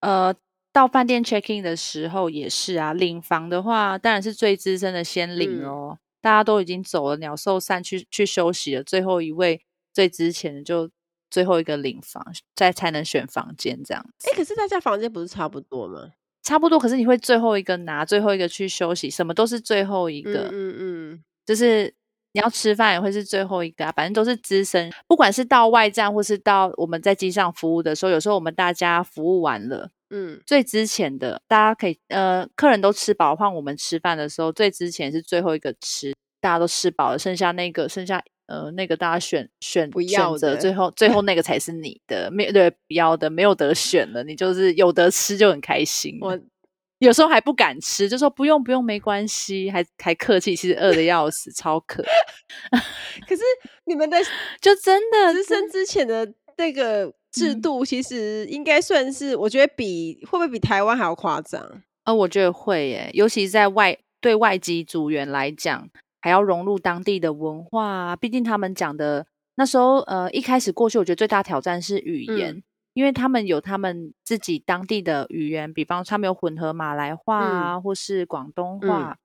呃，到饭店 check in 的时候也是啊。领房的话，当然是最资深的先领哦。嗯、大家都已经走了，鸟兽散去去休息了，最后一位最值钱的就最后一个领房，再才能选房间这样子。哎，可是大家房间不是差不多吗？差不多，可是你会最后一个拿，最后一个去休息，什么都是最后一个。嗯嗯，嗯就是。你要吃饭也会是最后一个啊，反正都是资深。不管是到外站或是到我们在机上服务的时候，有时候我们大家服务完了，嗯，最之前的大家可以呃，客人都吃饱，换我们吃饭的时候，最之前是最后一个吃，大家都吃饱了，剩下那个剩下呃那个大家选选不要的，最后最后那个才是你的，没对不要的没有得选了，你就是有得吃就很开心。我。有时候还不敢吃，就说不用不用，没关系，还还客气。其实饿的要死，超渴。(laughs) 可是你们的就真的资深之前的那个制度其实应该算是，我觉得比会不会比台湾还要夸张？呃，我觉得会耶，尤其在外对外籍组员来讲，还要融入当地的文化啊。毕竟他们讲的那时候，呃，一开始过去，我觉得最大挑战是语言，嗯、因为他们有他们自己当地的语言，比方说他们有混合马来话啊，嗯、或是广东话，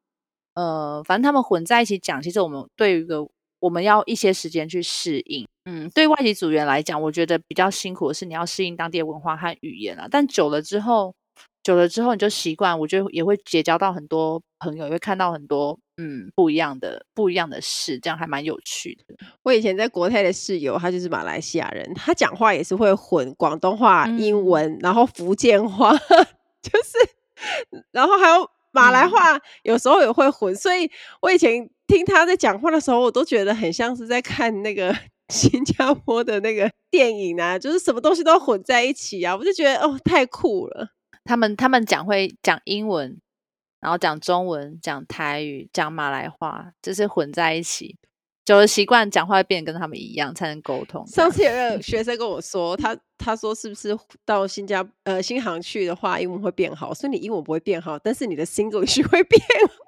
嗯、呃，反正他们混在一起讲。其实我们对于一个我们要一些时间去适应。嗯，对外籍组员来讲，我觉得比较辛苦的是你要适应当地的文化和语言啊。但久了之后。久了之后你就习惯，我觉得也会结交到很多朋友，也会看到很多嗯不一样的不一样的事，这样还蛮有趣的。我以前在国泰的室友，他就是马来西亚人，他讲话也是会混广东话、英文，嗯、然后福建话，(laughs) 就是然后还有马来话，有时候也会混。嗯、所以我以前听他在讲话的时候，我都觉得很像是在看那个 (laughs) 新加坡的那个电影啊，就是什么东西都混在一起啊，我就觉得哦太酷了。他们他们讲会讲英文，然后讲中文，讲台语，讲马来话，就是混在一起。久了习惯，讲话会变得跟他们一样，才能沟通。上次有个学生跟我说，他他说是不是到新加呃新航去的话，英文会变好？所以你英文不会变好，但是你的 Singlish 会变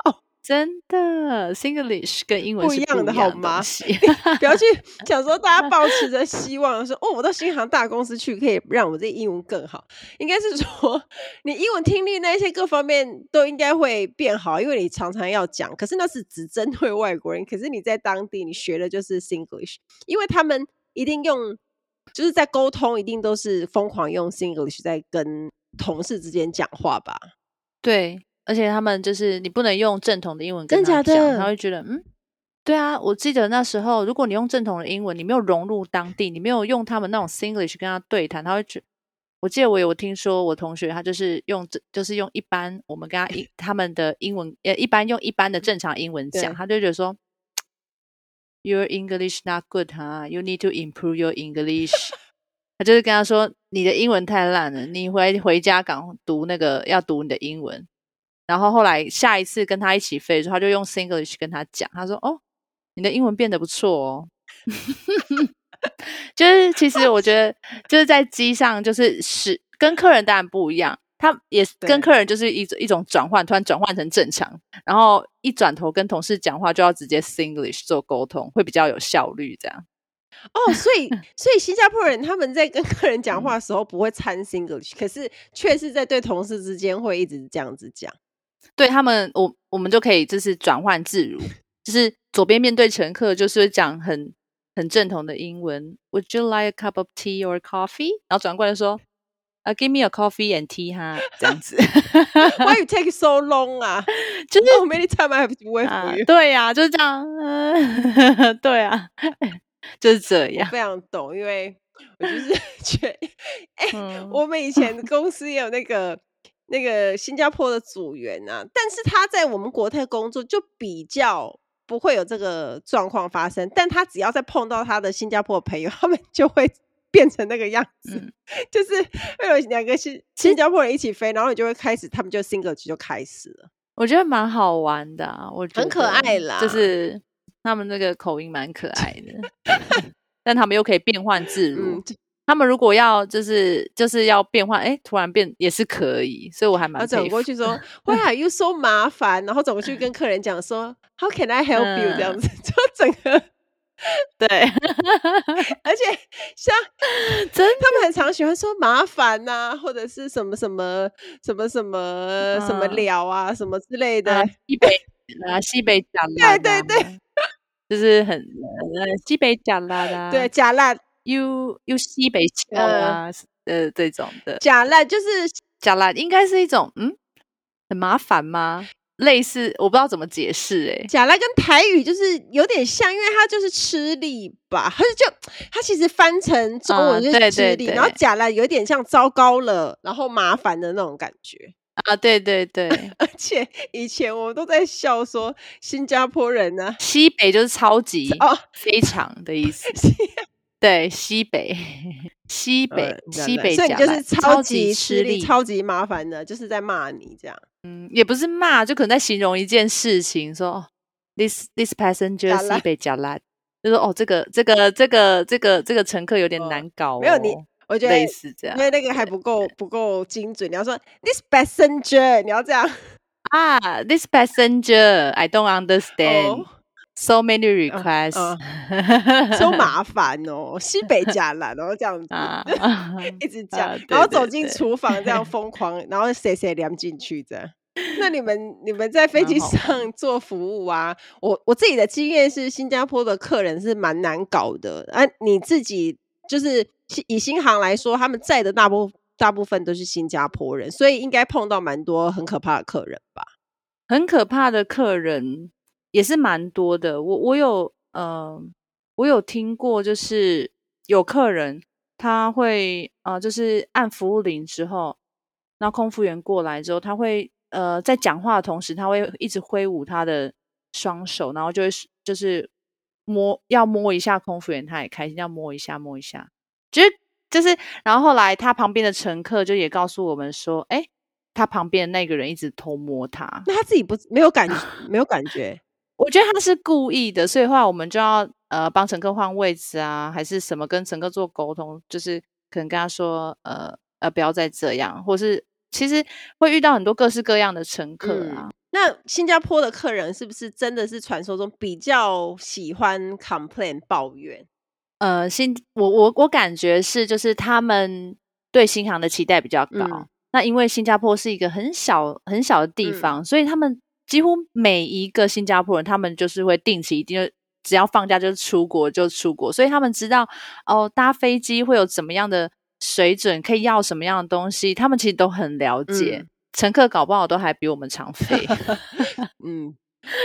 好。真的，Singlish 跟英文是不一样的，好吗？不要去 (laughs) 想说大家抱持着希望说，哦，我到新航大公司去，可以让我这英文更好。应该是说，你英文听力那些各方面都应该会变好，因为你常常要讲。可是那是只针对外国人，可是你在当地你学的就是 Singlish，因为他们一定用，就是在沟通，一定都是疯狂用 Singlish 在跟同事之间讲话吧？对。而且他们就是你不能用正统的英文跟他讲，他会觉得嗯，对啊。我记得那时候，如果你用正统的英文，你没有融入当地，你没有用他们那种 Singlish 跟他对谈，他会觉。我记得我有听说，我同学他就是用就是用一般我们跟他一他们的英文呃，一般用一般的正常英文讲，他就觉得说，Your English not good 哈，You need to improve your English。(laughs) 他就是跟他说，你的英文太烂了，你回回家港读那个要读你的英文。然后后来下一次跟他一起飞的时候，他就用 Singlish 跟他讲，他说：“哦，你的英文变得不错哦。”就是其实我觉得就是在机上，就是是跟客人当然不一样，他也跟客人就是一种一种转换，突然转换成正常，然后一转头跟同事讲话就要直接 Singlish 做沟通，会比较有效率。这样哦，所以 (laughs) 所以新加坡人他们在跟客人讲话的时候不会掺 Singlish，可是却是在对同事之间会一直这样子讲。对他们，我我们就可以就是转换自如，就是左边面对乘客，就是讲很很正统的英文，Would you like a cup of tea or coffee？然后转过来说，啊、uh,，Give me a coffee and tea 哈，这样子。Why you take so long 啊？就是 so many time I have to wait for you、啊。对呀、啊，就是这样。对啊，就是这样。非常懂，因为我就是觉得，哎、欸，嗯、我们以前公司也有那个。那个新加坡的组员啊，但是他在我们国泰工作就比较不会有这个状况发生，但他只要再碰到他的新加坡的朋友，他们就会 (laughs) 变成那个样子，嗯、就是会有两个新新加坡人一起飞，然后你就会开始，他们就 Singlish 就开始了。我觉得蛮好玩的、啊，我觉得很可爱啦，就是他们那个口音蛮可爱的，(laughs) 但他们又可以变换自如。嗯他们如果要就是就是要变换，哎，突然变也是可以，所以我还蛮。走过去说，Why are you so 麻烦？然后走过去跟客人讲说，How can I help you？、嗯、这样子，就整个 (laughs) 对，而且像 (laughs) 真，他们很常喜欢说麻烦呐、啊，或者是什么什么什么什么、嗯、什么了啊，什么之类的。西北啊，西北讲对对对，就是很呃西北讲啦的，对假烂。U U 西北腔啊，呃，呃，这种的假烂就是假烂，应该是一种嗯，很麻烦吗？类似我不知道怎么解释哎、欸。假烂跟台语就是有点像，因为它就是吃力吧，它是就它其实翻成中文就是吃力，啊、对对对，然后假烂有点像糟糕了，然后麻烦的那种感觉啊，对对对，(laughs) 而且以前我们都在笑说新加坡人呢、啊，西北就是超级哦，非常的意思。(laughs) 对，西北，西北，嗯、西北，所以你就是超级吃力、超级麻烦的，就是在骂你这样。嗯，也不是骂，就可能在形容一件事情，说 this this passenger 西北加拉，就说哦，这个这个这个这个这个乘客有点难搞、哦。没有你，我觉得类似这样，因为那个还不够 (laughs) 不够精准。你要说 this passenger，你要这样啊，this passenger，I don't (laughs) understand，so、oh, many requests，收、(laughs) uh, uh, 麻烦哦，西北假蓝哦，这样子，uh, (laughs) 一直讲，uh, 然后走进厨房这样 (laughs) 疯狂，然后谁谁凉进去这样。那你们你们在飞机上做服务啊？我我自己的经验是，新加坡的客人是蛮难搞的。啊，你自己就是以新航来说，他们在的大部大部分都是新加坡人，所以应该碰到蛮多很可怕的客人吧？很可怕的客人也是蛮多的。我我有呃，我有听过，就是有客人他会呃，就是按服务铃之后，那空服员过来之后，他会。呃，在讲话的同时，他会一直挥舞他的双手，然后就会就是摸，要摸一下空服员，他也开心，要摸一下，摸一下，就是就是，然后后来他旁边的乘客就也告诉我们说，哎，他旁边的那个人一直偷摸他，那他自己不没有感觉，没有感觉，我觉得他是故意的，所以后来我们就要呃帮乘客换位置啊，还是什么跟乘客做沟通，就是可能跟他说，呃呃，不要再这样，或是。其实会遇到很多各式各样的乘客啊。嗯、那新加坡的客人是不是真的是传说中比较喜欢 complain 抱怨？呃，新我我我感觉是，就是他们对新航的期待比较高。嗯、那因为新加坡是一个很小很小的地方，嗯、所以他们几乎每一个新加坡人，他们就是会定期一定只要放假就是出国就出国，所以他们知道哦，搭飞机会有怎么样的。水准可以要什么样的东西，他们其实都很了解。嗯、乘客搞不好都还比我们常飞。嗯，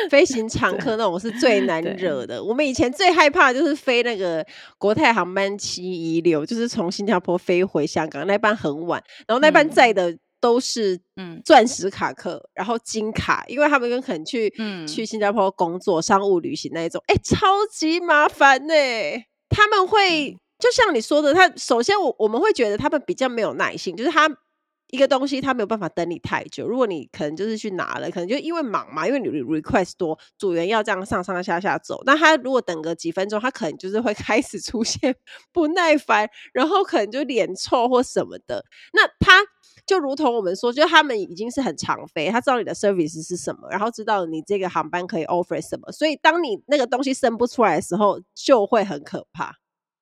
飞行常客 (laughs) 那种是最难惹的。我们以前最害怕的就是飞那个国泰航班七一六，就是从新加坡飞回香港那班很晚，然后那班载的都是嗯钻石卡克，嗯、然后金卡，因为他们可能去嗯去新加坡工作、商务旅行那一种，哎、欸，超级麻烦呢、欸。他们会。嗯就像你说的，他首先我我们会觉得他们比较没有耐心，就是他一个东西他没有办法等你太久。如果你可能就是去拿了，可能就因为忙嘛，因为你 request 多，组员要这样上上下下走，那他如果等个几分钟，他可能就是会 (laughs) 开始出现不耐烦，然后可能就脸臭或什么的。那他就如同我们说，就他们已经是很常飞，他知道你的 service 是什么，然后知道你这个航班可以 offer 什么，所以当你那个东西生不出来的时候，就会很可怕。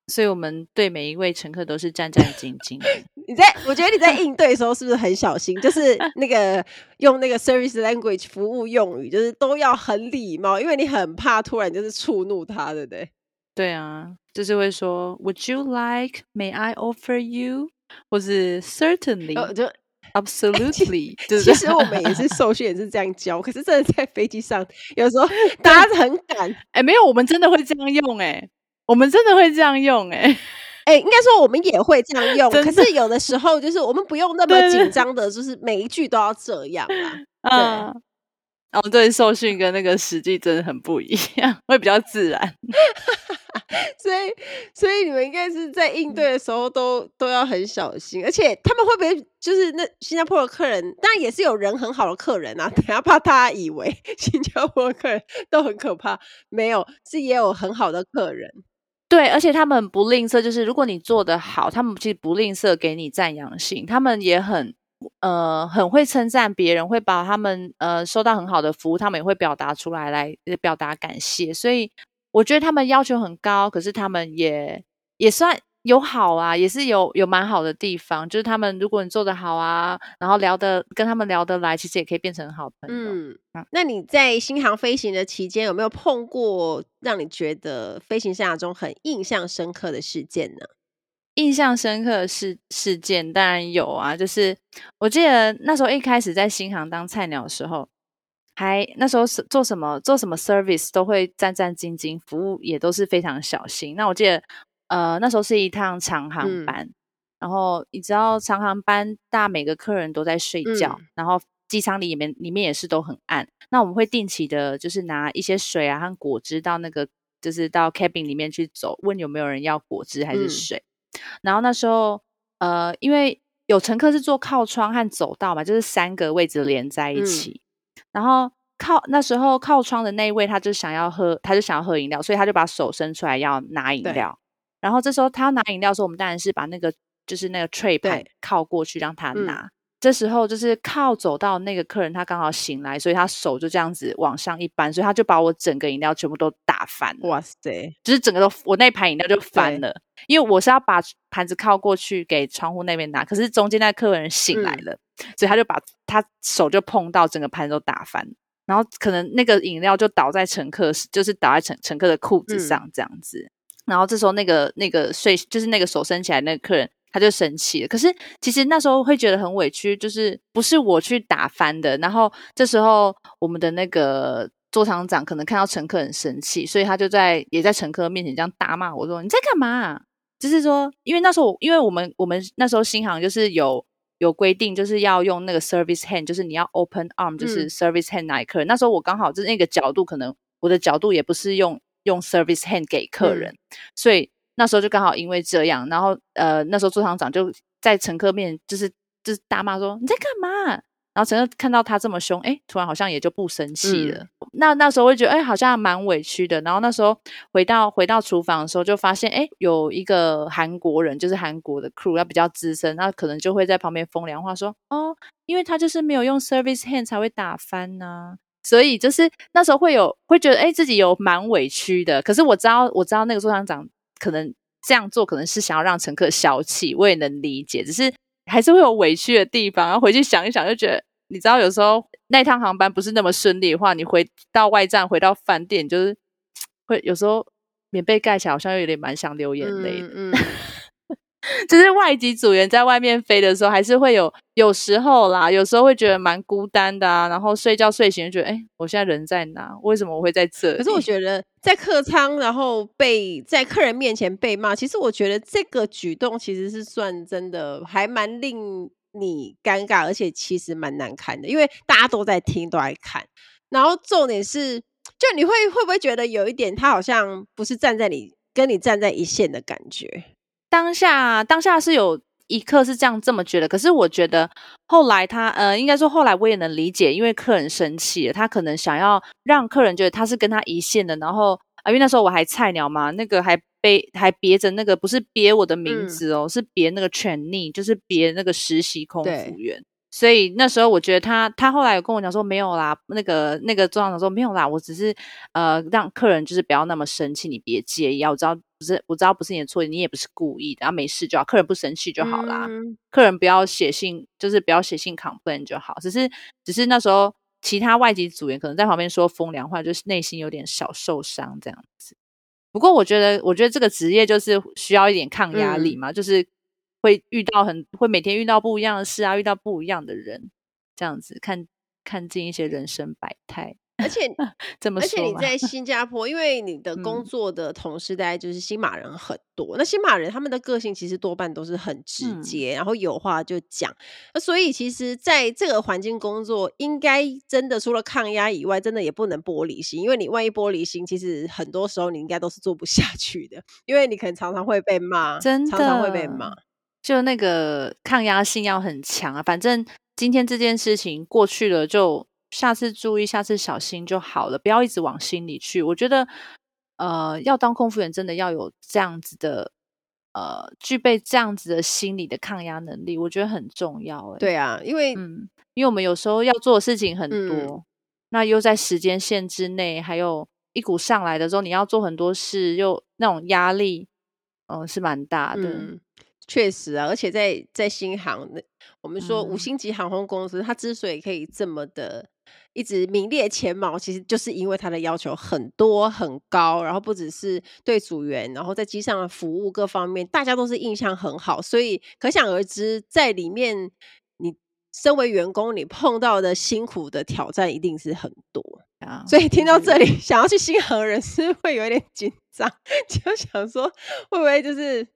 所以我们对每一位乘客都是战战兢兢。你在，我觉得你在 (laughs) 应对的时候是不是很小心？就是那个 (laughs) 用那个 service language 服务用语，就是都要很礼貌，因为你很怕突然就是触怒他，对不对？对啊，就是会说 Would you like? May I offer you? 或是 Certainly？、哦、就 Absolutely？(laughs) 其实我们也是受训也是这样教，可是真的在飞机上有时候大家很赶。哎，没有，我们真的会这样用哎、欸。我们真的会这样用哎、欸，应该说我们也会这样用，可是有的时候就是我们不用那么紧张的，就是每一句都要这样啊。(laughs) 嗯，哦，对，受训跟那个实际真的很不一样，会比较自然。(laughs) 所以，所以你们应该是在应对的时候都、嗯、都要很小心，而且他们会不会就是那新加坡的客人？当然也是有人很好的客人啊，(laughs) 等下怕大家以为新加坡的客人都很可怕，没有，是也有很好的客人。对，而且他们不吝啬，就是如果你做的好，他们其实不吝啬给你赞扬性，他们也很呃很会称赞别人，会把他们呃收到很好的服务，他们也会表达出来来表达感谢。所以我觉得他们要求很高，可是他们也也算。有好啊，也是有有蛮好的地方，就是他们如果你做得好啊，然后聊得跟他们聊得来，其实也可以变成好朋友。嗯，那你在新航飞行的期间，有没有碰过让你觉得飞行生涯中很印象深刻的事件呢？印象深刻的事事件当然有啊，就是我记得那时候一开始在新航当菜鸟的时候，还那时候是做什么做什么 service 都会战战兢兢，服务也都是非常小心。那我记得。呃，那时候是一趟长航班，嗯、然后你知道长航班，大每个客人都在睡觉，嗯、然后机舱里面里面也是都很暗。那我们会定期的，就是拿一些水啊和果汁到那个，就是到 cabin 里面去走，问有没有人要果汁还是水。嗯、然后那时候，呃，因为有乘客是坐靠窗和走道嘛，就是三个位置连在一起。嗯、然后靠那时候靠窗的那一位，他就想要喝，他就想要喝饮料，所以他就把手伸出来要拿饮料。然后这时候他拿饮料的时候，我们当然是把那个就是那个 tray 盘靠过去让他拿。这时候就是靠走到那个客人，他刚好醒来，所以他手就这样子往上一扳，所以他就把我整个饮料全部都打翻。哇塞！就是整个都我那盘饮料就翻了，因为我是要把盘子靠过去给窗户那边拿，可是中间那客人醒来了，嗯、所以他就把他手就碰到整个盘子都打翻，然后可能那个饮料就倒在乘客，就是倒在乘乘客的裤子上这样子。嗯、然后这时候那个那个睡就是那个手伸起来那个客人。他就生气了，可是其实那时候会觉得很委屈，就是不是我去打翻的。然后这时候我们的那个座舱长可能看到乘客很生气，所以他就在也在乘客面前这样大骂我说：“你在干嘛？”就是说，因为那时候因为我们我们那时候新航就是有有规定，就是要用那个 service hand，就是你要 open arm，就是 service hand 拿给客人。嗯、那时候我刚好就是那个角度，可能我的角度也不是用用 service hand 给客人，嗯、所以。那时候就刚好因为这样，然后呃，那时候座舱长就在乘客面就是就是大骂说，你在干嘛？然后乘客看到他这么凶，哎，突然好像也就不生气了。嗯、那那时候会觉得哎，好像蛮委屈的。然后那时候回到回到厨房的时候，就发现哎，有一个韩国人，就是韩国的 crew，要比较资深，那可能就会在旁边风凉话说，哦，因为他就是没有用 service hand 才会打翻呢、啊。所以就是那时候会有会觉得哎，自己有蛮委屈的。可是我知道我知道那个座舱长。可能这样做可能是想要让乘客消气，我也能理解。只是还是会有委屈的地方，然后回去想一想，就觉得你知道，有时候那趟航班不是那么顺利的话，你回到外站，回到饭店，就是会有时候棉被盖起来，好像又有点蛮想流眼泪的。(laughs) 就是外籍组员在外面飞的时候，还是会有有时候啦，有时候会觉得蛮孤单的啊。然后睡觉睡醒就觉得，哎、我现在人在哪？为什么我会在这？可是我觉得在客舱，然后被在客人面前被骂，其实我觉得这个举动其实是算真的，还蛮令你尴尬，而且其实蛮难看的，因为大家都在听，都在看。然后重点是，就你会会不会觉得有一点，他好像不是站在你跟你站在一线的感觉？当下当下是有一刻是这样这么觉得，可是我觉得后来他呃，应该说后来我也能理解，因为客人生气了，他可能想要让客人觉得他是跟他一线的，然后啊，因为那时候我还菜鸟嘛，那个还背还别着那个不是别我的名字哦，嗯、是别那个 trainee，就是别那个实习空服员。所以那时候我觉得他，他后来有跟我讲说没有啦，那个那个座舱长说没有啦，我只是呃让客人就是不要那么生气，你别介意啊，我知道不是我知道不是你的错，你也不是故意的，然后没事就好，客人不生气就好啦，嗯、客人不要写信，就是不要写信 complain 就好，只是只是那时候其他外籍组员可能在旁边说风凉话，就是内心有点小受伤这样子。不过我觉得，我觉得这个职业就是需要一点抗压力嘛，嗯、就是。会遇到很会每天遇到不一样的事啊，遇到不一样的人，这样子看看尽一些人生百态。而且 (laughs) 怎么说，而且你在 (laughs) 新加坡，因为你的工作的同事大概就是新马人很多，嗯、那新马人他们的个性其实多半都是很直接，嗯、然后有话就讲。那所以其实在这个环境工作，应该真的除了抗压以外，真的也不能玻璃心，因为你万一玻璃心，其实很多时候你应该都是做不下去的，因为你可能常常会被骂，真的常常会被骂。就那个抗压性要很强啊！反正今天这件事情过去了，就下次注意，下次小心就好了，不要一直往心里去。我觉得，呃，要当空服员真的要有这样子的，呃，具备这样子的心理的抗压能力，我觉得很重要。哎，对啊，因为嗯，因为我们有时候要做的事情很多，嗯、那又在时间限制内，还有一股上来的时候，你要做很多事，又那种压力，嗯、呃，是蛮大的。嗯确实啊，而且在在新航，我们说五星级航空公司，嗯、它之所以可以这么的一直名列前茅，其实就是因为它的要求很多很高，然后不只是对组员，然后在机上的服务各方面，大家都是印象很好，所以可想而知，在里面你身为员工，你碰到的辛苦的挑战一定是很多。所以听到这里，想要去新航的人是会有点紧张，就想说会不会就是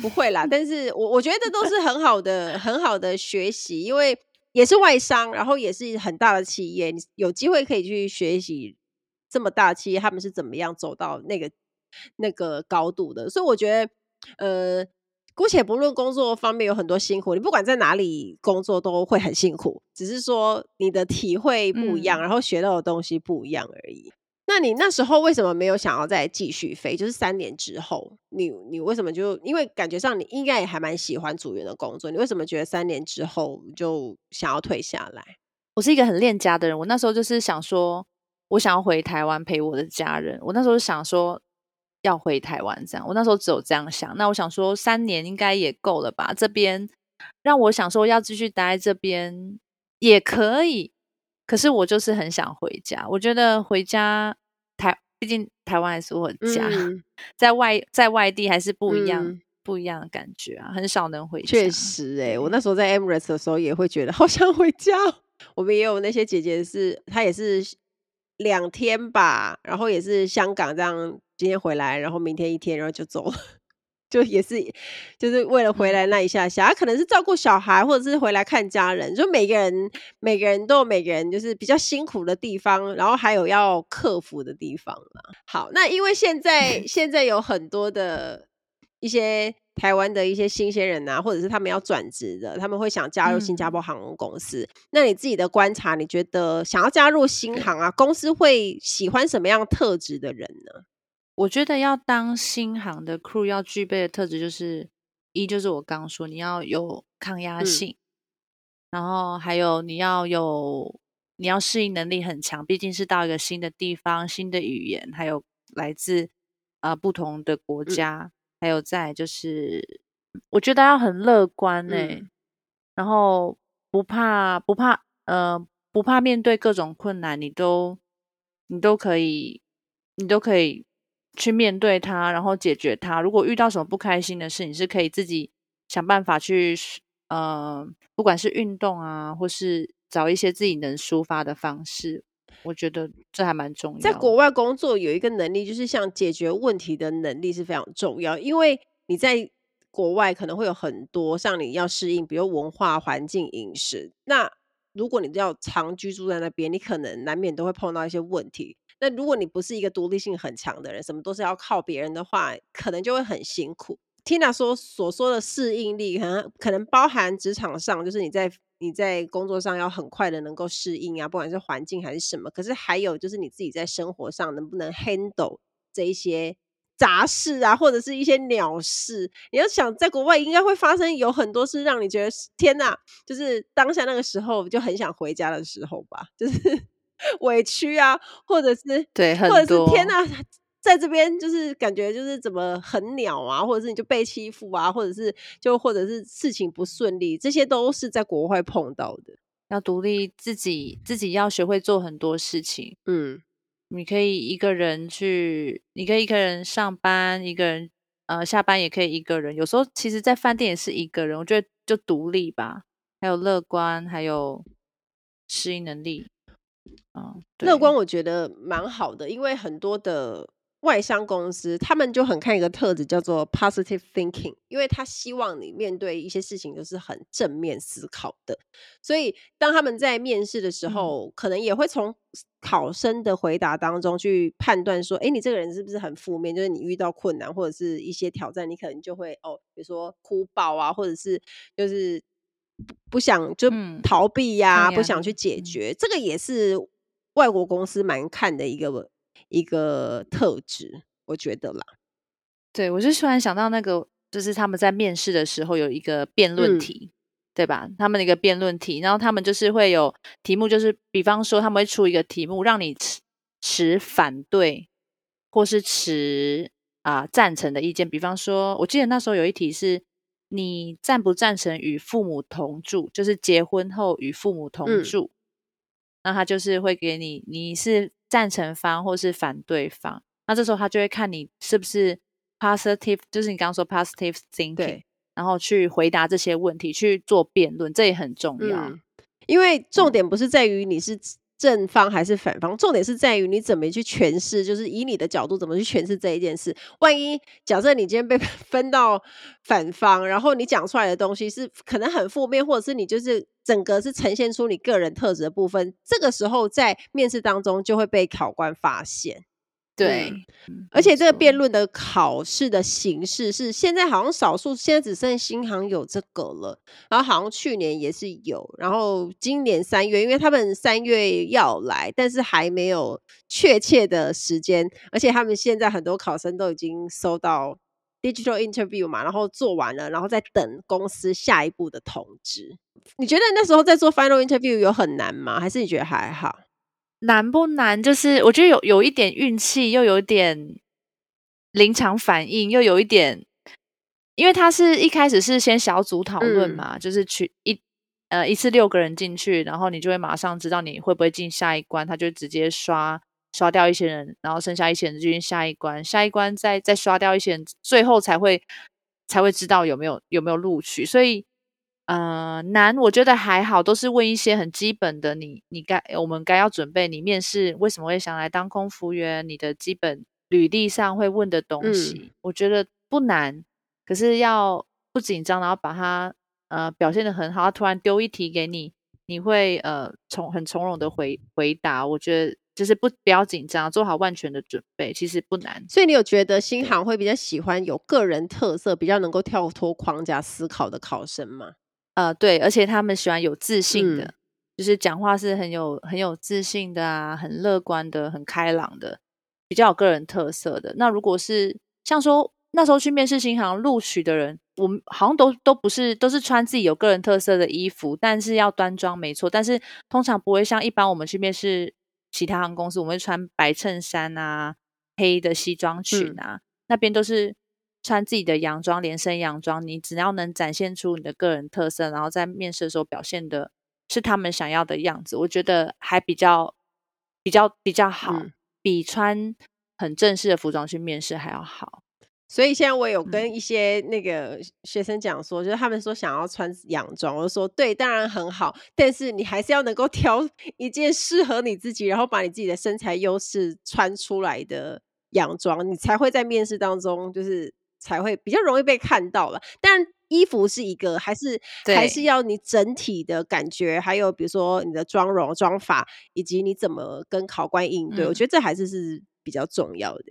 不会啦？但是我我觉得这都是很好的、很好的学习，因为也是外商，然后也是很大的企业，你有机会可以去学习这么大的企业他们是怎么样走到那个那个高度的。所以我觉得，呃。姑且不论工作方面有很多辛苦，你不管在哪里工作都会很辛苦，只是说你的体会不一样，嗯、然后学到的东西不一样而已。那你那时候为什么没有想要再继续飞？就是三年之后，你你为什么就因为感觉上你应该也还蛮喜欢组员的工作，你为什么觉得三年之后就想要退下来？我是一个很恋家的人，我那时候就是想说，我想要回台湾陪我的家人。我那时候想说要回台湾这样，我那时候只有这样想。那我想说三年应该也够了吧？这边让我想说要继续待在这边也可以。可是我就是很想回家，我觉得回家台，毕竟台湾还是我的家，嗯、在外在外地还是不一样、嗯、不一样的感觉啊，很少能回家。确实、欸，哎，我那时候在 Emirates 的时候也会觉得好想回家。我们也有那些姐姐是，她也是两天吧，然后也是香港这样，今天回来，然后明天一天，然后就走了。(laughs) 就也是，就是为了回来那一下下，他可能是照顾小孩，或者是回来看家人。就每个人，每个人都有每个人就是比较辛苦的地方，然后还有要克服的地方嘛。好，那因为现在 (laughs) 现在有很多的一些台湾的一些新鲜人啊，或者是他们要转职的，他们会想加入新加坡航空公司。嗯。那你自己的观察，你觉得想要加入新航啊，公司会喜欢什么样特质的人呢？我觉得要当新航的 crew 要具备的特质就是一就是我刚刚说你要有抗压性，嗯，然后还有你要有你要适应能力很强，毕竟是到一个新的地方、新的语言，还有来自啊、呃、不同的国家，嗯、还有在就是我觉得要很乐观哎、欸嗯，然后不怕不怕呃不怕面对各种困难，你都你都可以你都可以。去面对它，然后解决它。如果遇到什么不开心的事，你是可以自己想办法去，呃，不管是运动啊，或是找一些自己能抒发的方式。我觉得这还蛮重要。在国外工作有一个能力，就是像解决问题的能力是非常重要。因为你在国外可能会有很多像你要适应，比如文化、环境、饮食。那如果你要长居住在那边，你可能难免都会碰到一些问题。那如果你不是一个独立性很强的人，什么都是要靠别人的话，可能就会很辛苦。Tina 说所说的适应力，可能可能包含职场上，就是你在你在工作上要很快的能够适应啊，不管是环境还是什么。可是还有就是你自己在生活上能不能 handle 这一些杂事啊，或者是一些鸟事。你要想在国外应该会发生有很多事，让你觉得天哪，就是当下那个时候就很想回家的时候吧，就是。(laughs) 委屈啊，或者是对，或者是天哪，在这边就是感觉就是怎么很鸟啊，或者是你就被欺负啊，或者是就或者是事情不顺利，这些都是在国外碰到的。要独立自己，自己要学会做很多事情。嗯，你可以一个人去，你可以一个人上班，一个人呃下班也可以一个人。有时候其实，在饭店也是一个人。我觉得就独立吧，还有乐观，还有适应能力。嗯，乐观我觉得蛮好的，因为很多的外商公司，他们就很看一个特质叫做 positive thinking，因为他希望你面对一些事情都是很正面思考的，所以当他们在面试的时候，嗯、可能也会从考生的回答当中去判断说，哎，你这个人是不是很负面？就是你遇到困难或者是一些挑战，你可能就会哦，比如说哭爆啊，或者是就是不不想就逃避呀、啊嗯，不想去解决，嗯、这个也是。外国公司蛮看的一个一个特质，我觉得啦。对，我就突然想到那个，就是他们在面试的时候有一个辩论题，嗯、对吧？他们的一个辩论题，然后他们就是会有题目，就是比方说他们会出一个题目，让你持持反对或是持啊、呃、赞成的意见。比方说，我记得那时候有一题是，你赞不赞成与父母同住，就是结婚后与父母同住。嗯那他就是会给你，你是赞成方或是反对方。那这时候他就会看你是不是 positive，就是你刚刚说 positive thinking，然后去回答这些问题，去做辩论，这也很重要。嗯，因为重点不是在于你是。正方还是反方，重点是在于你怎么去诠释，就是以你的角度怎么去诠释这一件事。万一假设你今天被 (laughs) 分到反方，然后你讲出来的东西是可能很负面，或者是你就是整个是呈现出你个人特质的部分，这个时候在面试当中就会被考官发现。对，嗯、而且这个辩论的考试的形式是现在好像少数，现在只剩新航有这个了。然后好像去年也是有，然后今年三月，因为他们三月要来，但是还没有确切的时间。而且他们现在很多考生都已经收到 digital interview 嘛，然后做完了，然后再等公司下一步的通知。你觉得那时候在做 final interview 有很难吗？还是你觉得还好？难不难？就是我觉得有有一点运气，又有点临场反应，又有一点，因为他是一开始是先小组讨论嘛，嗯、就是去一呃一次六个人进去，然后你就会马上知道你会不会进下一关，他就直接刷刷掉一些人，然后剩下一些人就进下一关，下一关再再刷掉一些人，最后才会才会知道有没有有没有录取，所以。呃，难，我觉得还好，都是问一些很基本的你，你你该我们该要准备，你面试为什么会想来当空服员，你的基本履历上会问的东西，嗯、我觉得不难，可是要不紧张，然后把它呃表现的很好，他突然丢一题给你，你会呃从很从容的回回答，我觉得就是不不要紧张，做好万全的准备，其实不难。所以你有觉得新航会比较喜欢有个人特色，比较能够跳脱框架思考的考生吗？呃，对，而且他们喜欢有自信的，嗯、就是讲话是很有很有自信的啊，很乐观的，很开朗的，比较有个人特色的。那如果是像说那时候去面试新航录取的人，我们好像都都不是都是穿自己有个人特色的衣服，但是要端庄没错，但是通常不会像一般我们去面试其他航空公司，我们会穿白衬衫啊，黑的西装裙啊，嗯、那边都是。穿自己的洋装，连身洋装，你只要能展现出你的个人特色，然后在面试的时候表现的是他们想要的样子，我觉得还比较比较比较好，嗯、比穿很正式的服装去面试还要好。所以现在我有跟一些那个学生讲说，嗯、就是他们说想要穿洋装，我就说对，当然很好，但是你还是要能够 (laughs) 挑一件适合你自己，然后把你自己的身材优势穿出来的洋装，你才会在面试当中就是。才会比较容易被看到了，但衣服是一个，还是还是要你整体的感觉，还有比如说你的妆容、妆法，以及你怎么跟考官应对，嗯、我觉得这还是是比较重要的。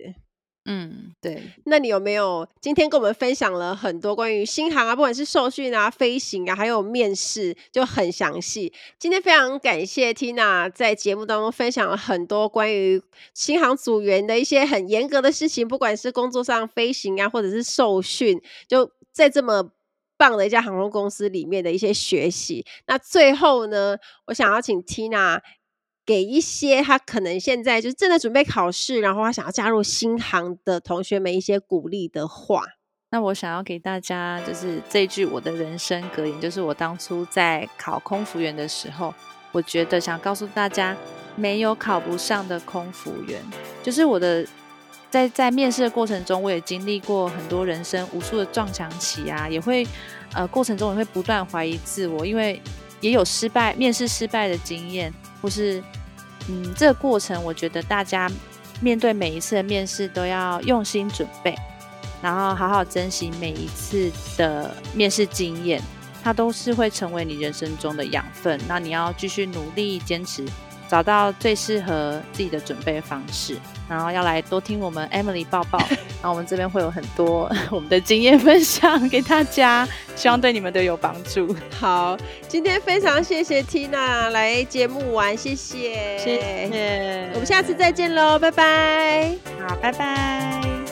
嗯，对。那你有没有今天跟我们分享了很多关于新航啊，不管是受训啊、飞行啊，还有面试，就很详细。今天非常感谢 Tina 在节目当中分享了很多关于新航组员的一些很严格的事情，不管是工作上飞行啊，或者是受训，就在这么棒的一家航空公司里面的一些学习。那最后呢，我想要请 Tina。给一些他可能现在就是正在准备考试，然后他想要加入新航的同学们一些鼓励的话。那我想要给大家就是这句我的人生格言，就是我当初在考空服员的时候，我觉得想告诉大家，没有考不上的空服员。就是我的在在面试的过程中，我也经历过很多人生无数的撞墙期啊，也会呃过程中也会不断怀疑自我，因为也有失败面试失败的经验。或是，嗯，这个过程，我觉得大家面对每一次的面试都要用心准备，然后好好珍惜每一次的面试经验，它都是会成为你人生中的养分。那你要继续努力坚持。找到最适合自己的准备方式，然后要来多听我们 Emily 抱抱，(laughs) 然后我们这边会有很多 (laughs) 我们的经验分享给大家，希望对你们都有帮助。好，今天非常谢谢 Tina 来节目玩，谢谢，谢谢，我们下次再见喽，拜拜，好，拜拜。